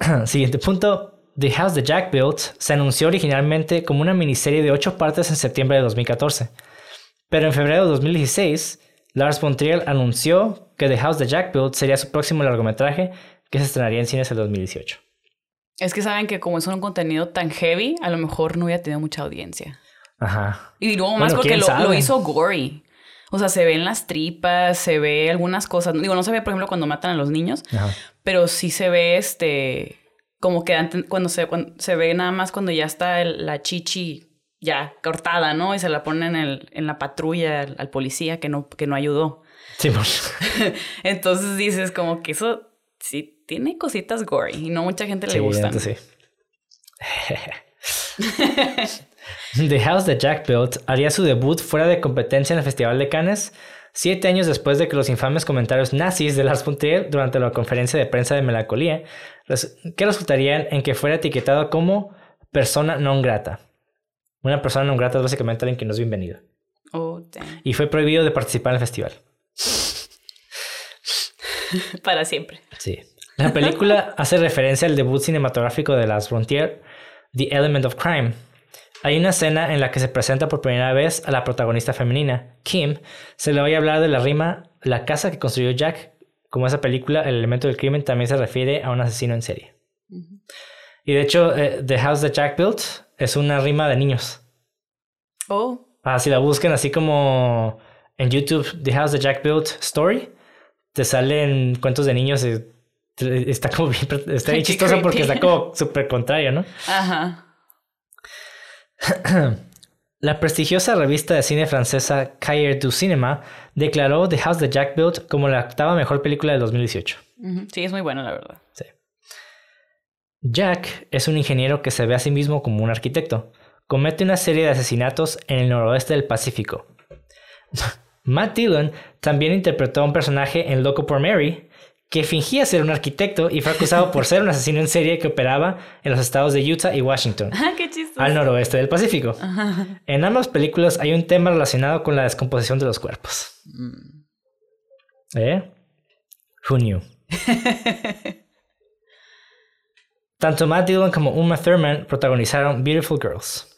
[SPEAKER 1] Siguiente punto. The House that Jack Built se anunció originalmente como una miniserie de ocho partes en septiembre de 2014. Pero en febrero de 2016, Lars von Trier anunció que The House that Jack Built sería su próximo largometraje que se estrenaría en cines en 2018.
[SPEAKER 2] Es que saben que como es un contenido tan heavy, a lo mejor no hubiera tenido mucha audiencia.
[SPEAKER 1] Ajá.
[SPEAKER 2] Y luego más
[SPEAKER 1] Bueno,
[SPEAKER 2] porque lo, hizo gory. O sea, se ven las tripas, se ve algunas cosas. Digo, no se ve, por ejemplo, cuando matan a los niños,
[SPEAKER 1] Ajá.
[SPEAKER 2] pero sí se ve este como que antes, cuando se, cuando se ve nada más cuando ya está el- la chichi ya cortada, ¿no? Y se la ponen en, el- en la patrulla al, al policía que no, que no ayudó.
[SPEAKER 1] Simón.
[SPEAKER 2] Entonces dices como que eso sí tiene cositas gory y no mucha gente le
[SPEAKER 1] Sí, neta, sí. The House that Jack Built haría su debut fuera de competencia en el Festival de Cannes, siete años después de que los infames comentarios nazis de Lars von Trier durante la conferencia de prensa de Melancolía, que resultarían en que fuera etiquetado como persona non grata. Una persona non grata es básicamente alguien que no es bienvenido.
[SPEAKER 2] Oh.
[SPEAKER 1] Y fue prohibido de participar en el festival.
[SPEAKER 2] Para siempre.
[SPEAKER 1] Sí. La película hace referencia al debut cinematográfico de Lars von Trier, The Element of Crime. Hay una escena en la que se presenta por primera vez a la protagonista femenina, Kim. Se le oye hablar de la rima La casa que construyó Jack. Como esa película, el elemento del crimen también se refiere a un asesino en serie. Y de hecho, eh, The House that Jack Built es una rima de niños.
[SPEAKER 2] Oh,
[SPEAKER 1] Ah, si la buscan así como en YouTube, The House that Jack Built Story, te salen cuentos de niños. y está como bien, está bien
[SPEAKER 2] Qué
[SPEAKER 1] chistoso porque está como súper contrario, ¿no?
[SPEAKER 2] ajá.
[SPEAKER 1] La prestigiosa revista de cine francesa Cahiers du Cinema declaró The House that Jack Built como la octava mejor película del 2018.
[SPEAKER 2] Ujú. Sí, es muy buena, la verdad.
[SPEAKER 1] Sí. Jack es un ingeniero que se ve a sí mismo como un arquitecto. Comete una serie de asesinatos en el noroeste del Pacífico. Matt Dillon también interpretó a un personaje en Loco por Mary que fingía ser un arquitecto y fue acusado por ser un asesino en serie que operaba en los estados de Utah y Washington,
[SPEAKER 2] Ah, qué
[SPEAKER 1] al noroeste del Pacífico. En ambas películas hay un tema relacionado con la descomposición de los cuerpos. ¿Eh? Who knew? Tanto Matt Dillon como Uma Thurman protagonizaron Beautiful Girls.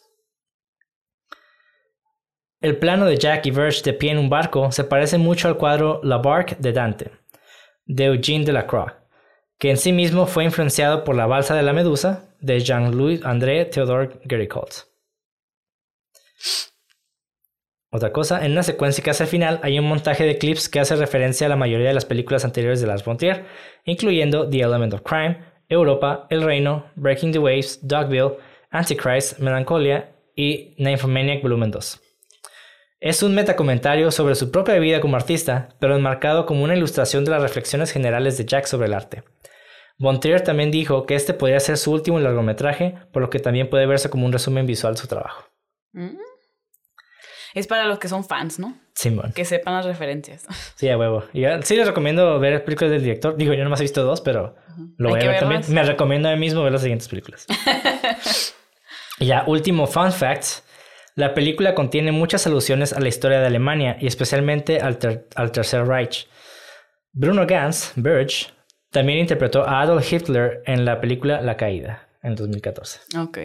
[SPEAKER 1] El plano de Jack y Verge de pie en un barco se parece mucho al cuadro La Barque de Dante, de Eugene Delacroix, que en sí mismo fue influenciado por la balsa de la Medusa de Jean-Louis André Theodore Géricault. Otra cosa, en una secuencia que hace al final hay un montaje de clips que hace referencia a la mayoría de las películas anteriores de Lars von Trier, incluyendo The Element of Crime, Europa, El Reino, Breaking the Waves, Dogville, Antichrist, Melancholia y Nymphomaniac Volumen 2. Es un metacomentario sobre su propia vida como artista, pero enmarcado como una ilustración de las reflexiones generales de Jack sobre el arte. Von Trier también dijo que este podría ser su último largometraje, por lo que también puede verse como un resumen visual de su trabajo.
[SPEAKER 2] Mm. Es para los que son fans, ¿no?
[SPEAKER 1] Simón.
[SPEAKER 2] Que sepan las referencias.
[SPEAKER 1] Sí, a huevo. Y sí les recomiendo ver películas del director. Digo, yo nomás he visto dos, pero lo voy a ver también. Me recomiendo a mí mismo ver las siguientes películas. y ya, último fun fact. La película contiene muchas alusiones a la historia de Alemania y especialmente al, ter- al Tercer Reich. Bruno Ganz, Burge, también interpretó a Adolf Hitler en la película La Caída, en 2014.
[SPEAKER 2] Ok.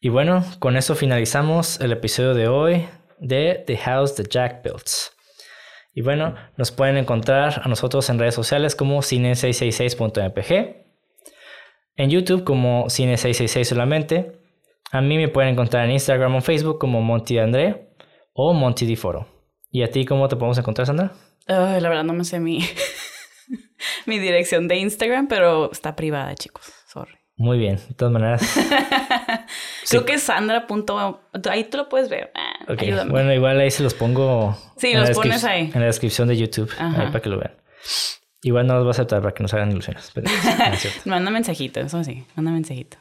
[SPEAKER 1] Y bueno, con eso finalizamos el episodio de hoy de The House that Jack Built. Y bueno, nos pueden encontrar a nosotros en redes sociales como cine666.mpg, en YouTube como cine666 solamente. A mí me pueden encontrar en Instagram o Facebook como Monty André o Monty Di Foro. ¿Y a ti cómo te podemos encontrar, Sandra?
[SPEAKER 2] La verdad no me sé mi, mi dirección de Instagram, pero está privada, chicos. Sorry.
[SPEAKER 1] Muy bien, de todas maneras.
[SPEAKER 2] Creo que es Sandra. Ahí tú lo puedes ver. Ah,
[SPEAKER 1] bueno, igual ahí se los pongo.
[SPEAKER 2] Sí,
[SPEAKER 1] en la
[SPEAKER 2] los pones ahí.
[SPEAKER 1] En la descripción de YouTube,
[SPEAKER 2] Ajá.
[SPEAKER 1] ahí para que lo vean. Igual no los voy a aceptar para que no se hagan ilusiones. Pero, no.
[SPEAKER 2] Manda mensajito, eso sí. Manda mensajito.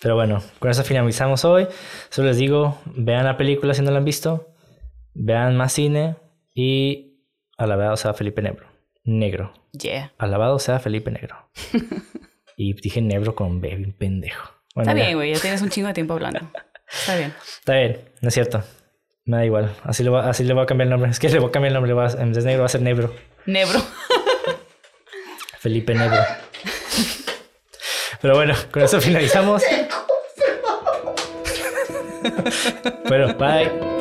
[SPEAKER 1] Pero bueno, con eso finalizamos hoy. Solo les digo, vean la película si no la han visto. Vean más cine. Y alabado sea Felipe Negro. Negro.
[SPEAKER 2] Yeah.
[SPEAKER 1] Alabado sea Felipe Negro. y dije negro con B, bien pendejo. Bueno,
[SPEAKER 2] Está
[SPEAKER 1] ya.
[SPEAKER 2] bien, güey. Ya tienes un chingo de tiempo hablando. Está bien.
[SPEAKER 1] Está bien, no es cierto. Me da igual. Así le, voy, así le voy a cambiar el nombre. Es que le voy a cambiar el nombre. voy a- en vez de negro va a ser negro.
[SPEAKER 2] Nebro.
[SPEAKER 1] Felipe Negro. Pero bueno, con eso finalizamos. bueno, bye.